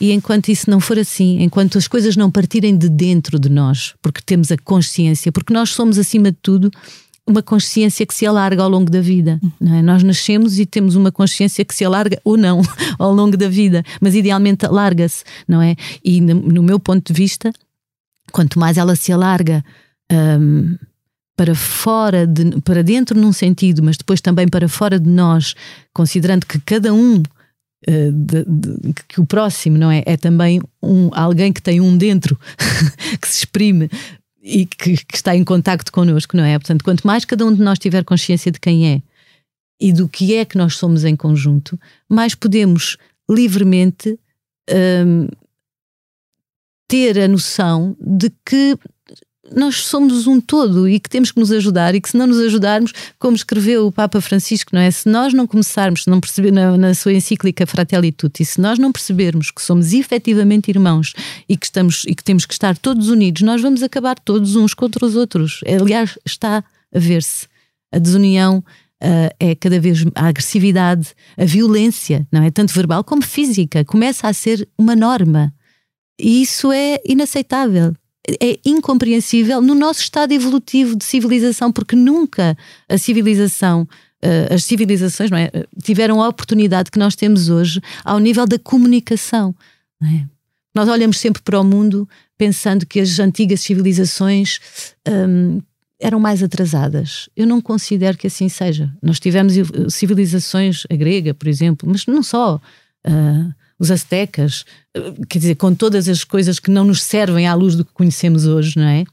E enquanto isso não for assim, enquanto as coisas não partirem de dentro de nós, porque temos a consciência, porque nós somos acima de tudo uma consciência que se alarga ao longo da vida. É? Nós nascemos e temos uma consciência que se alarga ou não ao longo da vida, mas idealmente alarga-se, não é? E no meu ponto de vista, quanto mais ela se alarga um, para fora, de, para dentro num sentido, mas depois também para fora de nós, considerando que cada um de, de, que o próximo não é é também um alguém que tem um dentro que se exprime e que, que, está em contacto connosco, não é? Portanto, quanto mais cada um de nós tiver consciência de quem é e do que é que nós somos em conjunto, mais podemos livremente um, ter a noção de que nós somos um todo e que temos que nos ajudar e que se não nos ajudarmos, como escreveu o Papa Francisco, não é? Se nós não começarmos, se não perceber na, na, sua encíclica Fratelli Tutti, se nós não percebermos que somos efetivamente irmãos e que estamos e que temos que estar todos unidos, nós vamos acabar todos uns contra os outros. Aliás, está a ver-se a desunião. Uh, é cada vez a agressividade, a violência, não é tanto verbal como física, começa a ser uma norma. E isso é inaceitável é incompreensível no nosso estado evolutivo de civilização, porque nunca a civilização Uh, as civilizações é? tiveram a oportunidade que nós temos hoje ao nível da comunicação. É? Nós olhamos sempre para o mundo pensando que as antigas civilizações um, eram mais atrasadas. Eu não considero que assim seja. Nós tivemos civilizações, a grega, por exemplo, mas não só. Uh, os aztecas, quer dizer, com todas as coisas que não nos servem à luz do que conhecemos hoje, não é?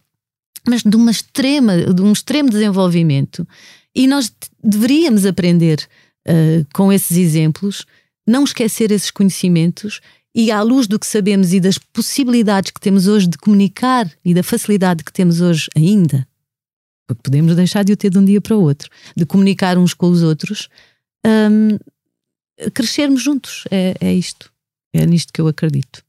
Mas de uma extrema, de um extremo desenvolvimento. E nós deveríamos aprender uh, com esses exemplos, não esquecer esses conhecimentos e à luz do que sabemos e das possibilidades que temos hoje de comunicar e da facilidade que temos hoje ainda, porque podemos deixar de o ter de um dia para o outro, de comunicar uns com os outros, um, crescermos juntos. É, é isto. É nisto que eu acredito.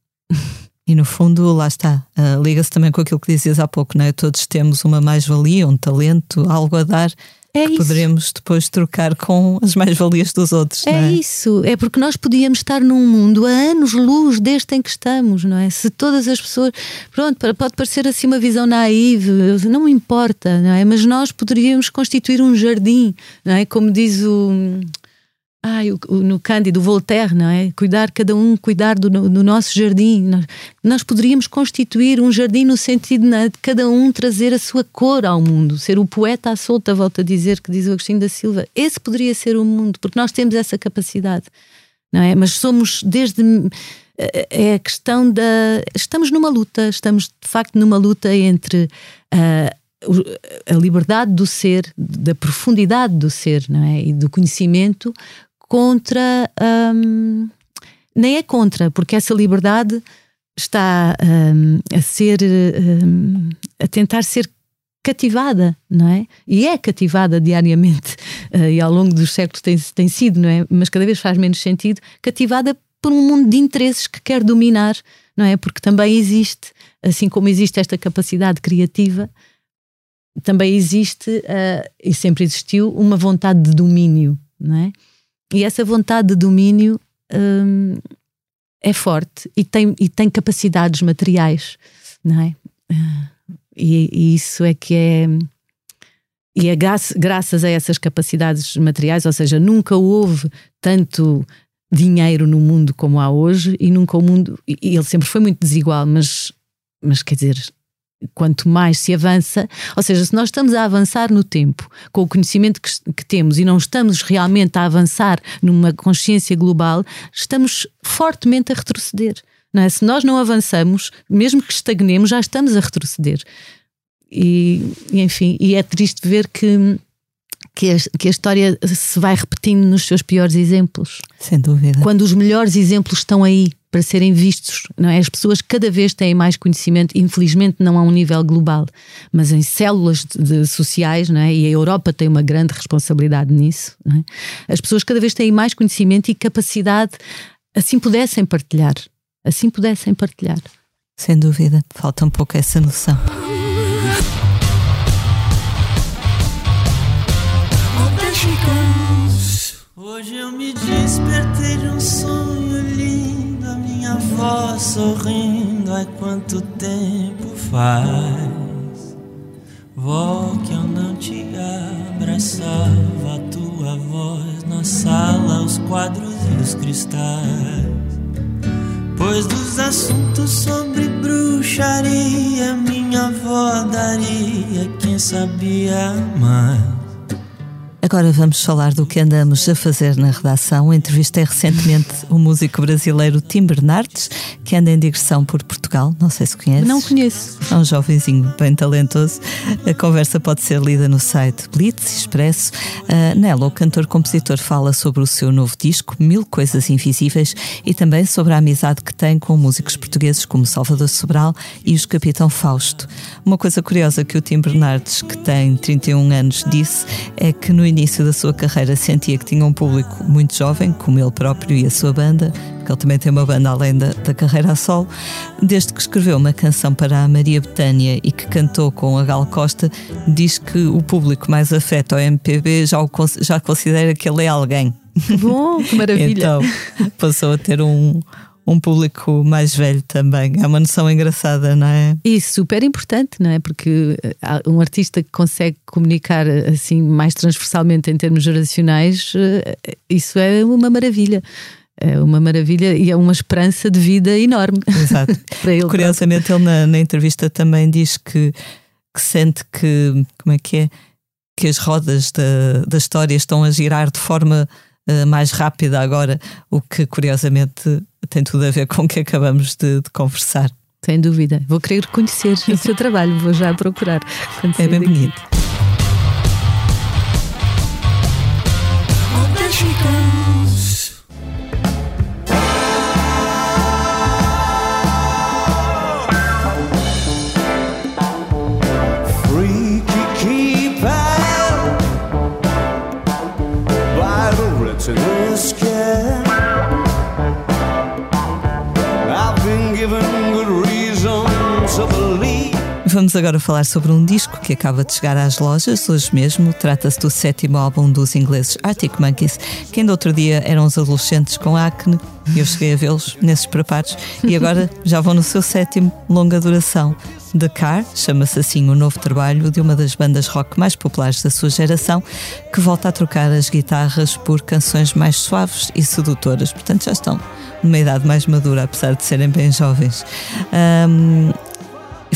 E no fundo, lá está, uh, liga-se também com aquilo que dizias há pouco, não é? Todos temos uma mais-valia, um talento, algo a dar. É que isso. poderemos depois trocar com as mais-valias dos outros.
É,
é,
isso, é porque nós podíamos estar num mundo a anos-luz deste em que estamos, não é? Se todas as pessoas. Pronto, pode parecer assim uma visão naive, não importa, não é? Mas nós poderíamos constituir um jardim, não é? Como diz o ai, o, no Cândido, Voltaire, não é? Cuidar, cada um cuidar do, do nosso jardim. Nós, nós, poderíamos constituir um jardim no sentido de cada um trazer a sua cor ao mundo, ser o poeta à solta, volta a dizer, que diz o Agostinho da Silva. Esse poderia ser o mundo, porque nós temos essa capacidade, não é? Mas somos desde. Eh, é a questão da. Estamos numa luta, estamos de facto numa luta entre. Uh, a liberdade do ser, da profundidade do ser, não é? E do conhecimento contra. Um, nem é contra, porque essa liberdade está um, a ser. Um, a tentar ser cativada, não é? E é cativada diariamente uh, e ao longo dos séculos tem, tem sido, não é? Mas cada vez faz menos sentido, cativada por um mundo de interesses que quer dominar, não é? Porque também existe, assim como existe esta capacidade criativa, também existe uh, e sempre existiu uma vontade de domínio, não é? E essa vontade de domínio hum, é forte e tem, e tem capacidades materiais, não é? E, e isso é que é. E é graças a essas capacidades materiais, ou seja, nunca houve tanto dinheiro no mundo como há hoje e nunca o mundo. E ele sempre foi muito desigual, mas, mas quer dizer, quanto mais se avança, ou seja, se nós estamos a avançar no tempo com o conhecimento que, que, temos e não estamos realmente a avançar numa consciência global, estamos fortemente a retroceder. Não é? Se nós não avançamos, mesmo que estagnemos, já estamos a retroceder. E, e enfim, e é triste ver que que a, que a, história se vai repetindo nos seus piores exemplos.
Sem dúvida.
Quando os melhores exemplos estão aí para serem vistos, não é? As pessoas cada vez têm mais conhecimento, infelizmente não a um nível global, mas em células de, de sociais, não é? E a Europa tem uma grande responsabilidade nisso, não é? As pessoas cada vez têm mais conhecimento e capacidade, assim pudessem partilhar, assim pudessem partilhar.
Sem dúvida, falta um pouco essa noção.
Hoje eu me despertei de um sonho voz sorrindo, ai quanto tempo faz. Vó que eu não te abraçava, a tua voz na sala, os quadros e os cristais. Pois dos assuntos sobre bruxaria, minha avó daria quem sabia mais.
Agora vamos falar do que andamos a fazer na redação. Entrevistei recentemente o músico brasileiro Tim Bernardes, que anda em digressão por Portugal. Não sei se conhece.
Não conheço.
É um jovenzinho bem talentoso. A conversa pode ser lida no site Blitz Expresso. Uh, nela, o cantor-compositor fala sobre o seu novo disco, Mil Coisas Invisíveis, e também sobre a amizade que tem com músicos portugueses como Salvador Sobral e os Capitão Fausto. Uma coisa curiosa que o Tim Bernardes, que tem 31 anos, disse é que no início da sua carreira sentia que tinha um público muito jovem, como ele próprio e a sua banda, que ele também tem uma banda além da, da carreira a solo. Desde que escreveu uma canção para a Maria Betânia e que cantou com a Gal Costa, diz que o público mais afeto ao MPB já, o, já considera que ele é alguém.
Que bom, que maravilha!
então passou a ter um, um público mais velho também. É uma noção engraçada, não é?
E super importante, não é? Porque eh, um artista que consegue comunicar eh, assim mais transversalmente em termos geracionais, eh, isso é uma maravilha. É uma maravilha e é uma esperança de vida enorme.
Exato. para ele Curiosamente, ele na, na, entrevista também diz que, que sente que, como é que é? Que as rodas da, da história estão a girar de forma mais rápida agora, o que curiosamente tem tudo a ver com o que acabamos de, de conversar.
Sem dúvida. Vou querer conhecer o seu trabalho, vou já procurar.
É bem bonito. Vamos agora falar sobre um disco que acaba de chegar às lojas hoje mesmo. Trata-se do sétimo álbum dos ingleses Arctic Monkeys, que ainda outro dia eram os adolescentes com acne. Eu cheguei a vê-los nesses preparos e agora já vão no seu sétimo longa duração. The Car, chama-se assim o novo trabalho de uma das bandas rock mais populares da sua geração, que volta a trocar as guitarras por canções mais suaves e sedutoras. Portanto, já estão numa idade mais madura, apesar de serem bem jovens. Um,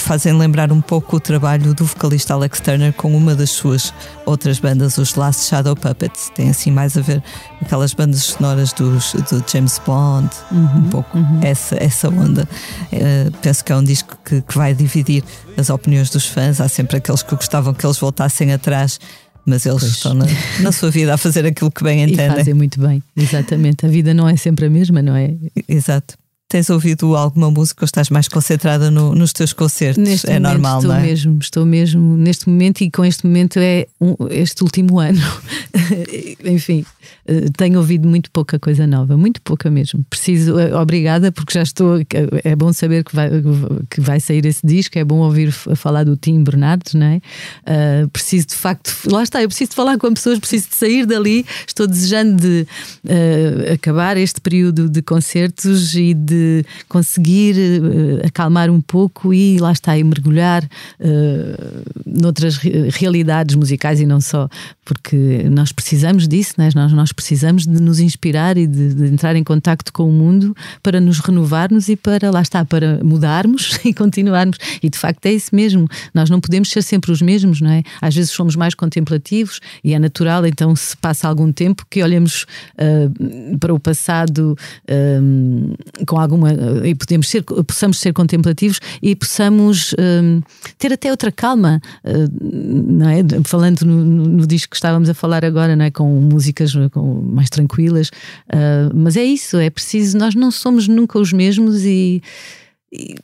fazem lembrar um pouco o trabalho do vocalista Alex Turner com uma das suas outras bandas, os Last Shadow Puppets. Tem assim mais a ver com aquelas bandas sonoras dos, do James Bond, uhum, um pouco uhum. essa, essa onda. Uh, penso que é um disco que, que vai dividir as opiniões dos fãs. Há sempre aqueles que gostavam que eles voltassem atrás mas eles pois. estão na, na, sua vida a fazer aquilo que bem entendem.
E fazem muito bem, exatamente. A vida não é sempre a mesma, não é?
Exato. Tens ouvido alguma música ou estás mais concentrada no, nos teus concertos?
Neste
é normal,
estou
não é?
mesmo, estou mesmo neste momento e com este momento é um, este último ano. Enfim, eh, tenho ouvido muito pouca coisa nova, muito pouca mesmo. Preciso, eh, obrigada, porque já estou. É bom saber que vai, que vai sair esse disco, é bom ouvir falar do Tim Bernardes, não é? Uh, preciso de facto, lá está, eu preciso de falar com pessoas, preciso de sair dali. Estou desejando de uh, acabar este período de concertos e de conseguir uh, acalmar um pouco e lá está, e mergulhar uh, noutras re realidades musicais e não só, porque nós precisamos disso, né? nós, nós precisamos de nos inspirar e de, de entrar em contacto com o mundo para nos renovarmos e para, lá está, para mudarmos e continuarmos. E de facto é isso mesmo, nós não podemos ser sempre os mesmos, não é? Às vezes somos mais contemplativos e é natural, então se passa algum tempo que olhemos uh, para o passado com algum alguma e podemos ser, possamos ser contemplativos e possamos um, ter até outra calma, uh, é? Falando no, no, disco que estávamos a falar agora, não é? Com músicas com, mais tranquilas, uh, mas é isso, é preciso, nós não somos nunca os mesmos e, e,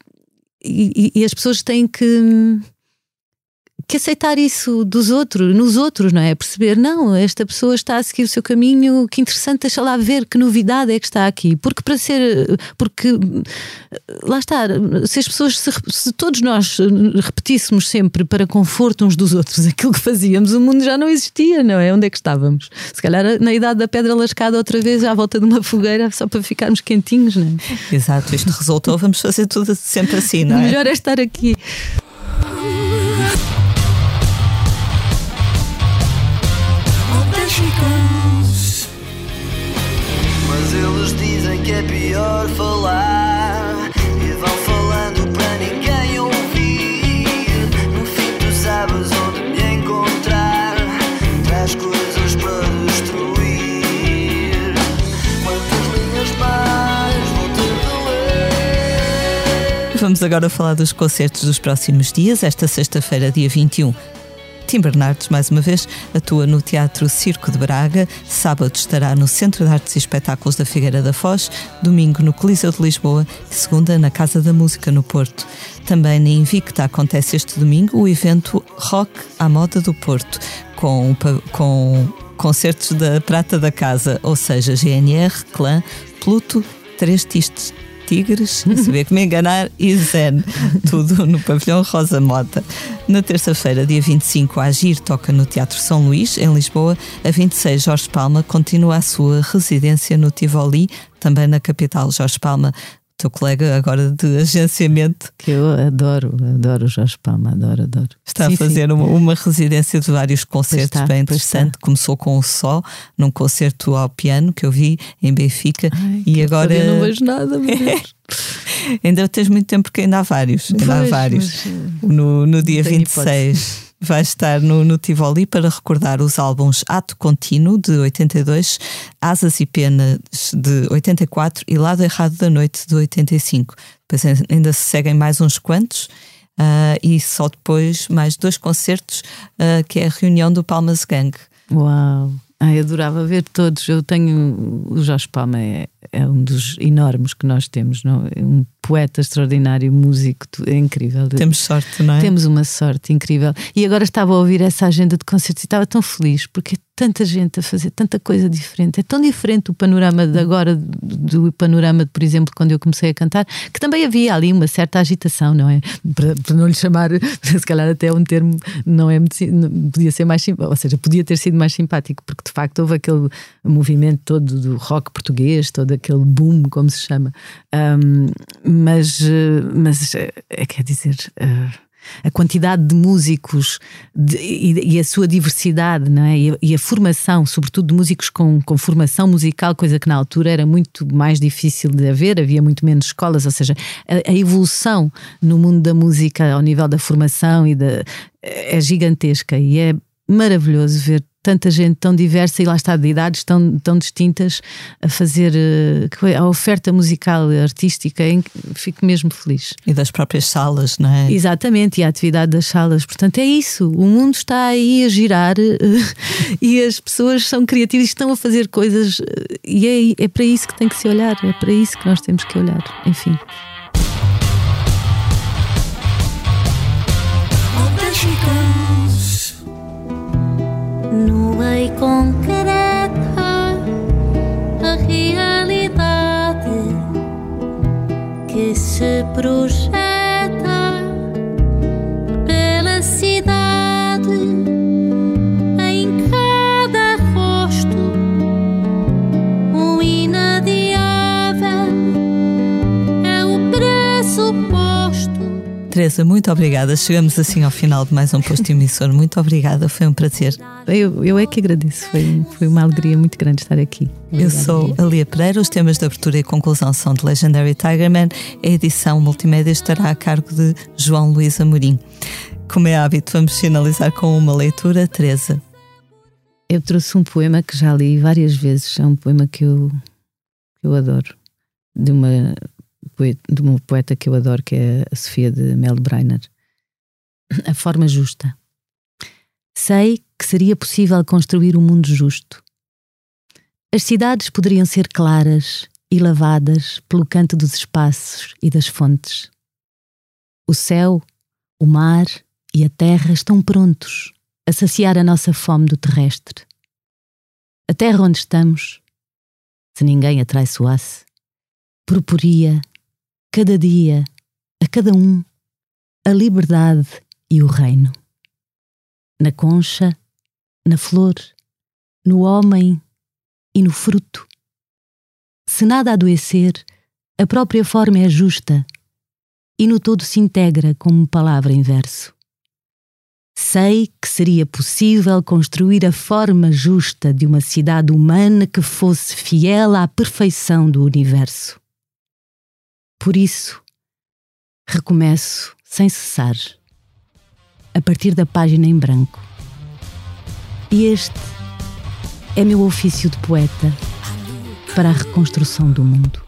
e, e as pessoas têm que que aceitar isso dos outros, nos outros, não é? Perceber, não, esta pessoa está a seguir o seu caminho, que interessante, deixa lá ver que novidade é que está aqui. Porque para ser, porque lá está, se as pessoas, se, se todos nós repetíssemos sempre para conforto uns dos outros aquilo que fazíamos, o mundo já não existia, não é? Onde é que estávamos? Se calhar na idade da pedra lascada outra vez à volta de uma fogueira só para ficarmos quentinhos, não é?
Exato, isto resultou, vamos fazer tudo sempre assim, não é?
Melhor é estar aqui.
Mas eles dizem que é pior falar. E vão falando para ninguém ouvir. No fim tu sabes onde me encontrar. Traz coisas para destruir. Quantas linhas mais vou ter de ler?
Vamos agora falar dos concertos dos próximos dias. Esta sexta-feira, dia 21, Tim Bernardes, mais uma vez, atua no Teatro Circo de Braga. Sábado estará no Centro de Artes e Espetáculos da Figueira da Foz. Domingo no Coliseu de Lisboa. E segunda na Casa da Música no Porto. Também na Invicta acontece este domingo o evento Rock à Moda do Porto, com, com concertos da Prata da Casa, ou seja, GNR, Clã, Pluto, Três Tistes Tigres, que me enganar, e Zen. Tudo no pavilhão Rosa Mota. Na terça-feira, dia 25, a Agir toca no Teatro São Luís, em Lisboa. A 26, Jorge Palma continua a sua residência no Tivoli, também na capital. Jorge Palma teu colega agora de agenciamento.
Que eu adoro, adoro o Jorge Palma, adoro, adoro.
Está sim, a fazer uma, uma, residência de vários concertos está, bem interessante. Começou com o Só, num concerto ao piano que eu vi em Benfica
Ai,
e agora.
Eu não vejo nada, meu Deus.
ainda tens muito tempo porque ainda há vários. Ainda há vários. Mas, no, no dia 26. Hipótese vai estar no, no Tivoli para recordar os álbuns Ato Contínuo de 82, Asas e Penas de 84 e Lado Errado da Noite de 85. Depois ainda se seguem mais uns quantos. Uh, e só depois mais dois concertos, uh, que é a reunião do Palmas Gang.
Uau! Ai, adorava ver todos. Eu tenho. O Jorge Palma é, é um dos enormes que nós temos, não? É um poeta extraordinário, músico, é incrível.
Temos sorte, não é?
Temos uma sorte incrível. E agora estava a ouvir essa agenda de concertos e estava tão feliz porque é tanta gente a fazer tanta coisa diferente. É tão diferente o panorama de agora do panorama, de, por exemplo, quando eu comecei a cantar, que também havia ali uma certa agitação, não é? Para, para não lhe chamar, se calhar até um termo não é podia ser mais ou seja, podia ter sido mais simpático, porque de facto houve aquele movimento todo do rock português, todo aquele boom, como se chama. Um, mas, mas é, quer dizer. Uh, a quantidade de músicos de, e, e, a sua diversidade não é? e, a, e, a, formação, sobretudo de músicos com, com formação musical, coisa que na altura era muito mais difícil de haver, havia muito menos escolas, ou seja, a, a evolução no mundo da música ao nível da formação e da, é gigantesca e é maravilhoso ver tanta gente tão diversa e lá está de idades tão, tão distintas a fazer uh, a oferta musical artística em que fico mesmo feliz.
E das próprias salas, não é?
Exatamente, e a atividade das salas. Portanto, é isso. O mundo está aí a girar e as pessoas são criativas e estão a fazer coisas uh, e é, é para isso que tem que se olhar, é para isso que nós temos que olhar. Enfim.
Lei concreta a realidade que se projeta
Teresa, muito obrigada. Chegamos assim ao final de mais um posto emissor. Muito obrigada, foi um prazer.
Eu, eu é que agradeço, foi, foi uma alegria muito grande estar aqui.
Obrigada. Eu sou a Lia Pereira, os temas de abertura e conclusão são de Legendary Tigerman, a edição multimédia estará a cargo de João Luís Amorim. Como é hábito, vamos finalizar com uma leitura, Teresa.
Eu trouxe um poema que já li várias vezes, é um poema que eu, que eu adoro, de uma, de uma poeta que eu adoro, que é a Sofia de Mel Breiner. A forma justa. Sei que seria possível construir um mundo justo. As cidades poderiam ser claras e lavadas pelo canto dos espaços e das fontes. O céu, o mar e a terra estão prontos a saciar a nossa fome do terrestre. A terra onde estamos, se ninguém a traiçoasse, proporia, cada dia, a cada um, a liberdade e o reino. Na concha, na flor, no homem e no fruto. Se nada adoecer, a própria forma é justa e no todo se integra como palavra em verso. Sei que seria possível construir a forma justa de uma cidade humana que fosse fiel à perfeição do universo. Por isso, recomeço sem cessar, a partir da página em branco. E este é meu ofício de poeta para a reconstrução do mundo.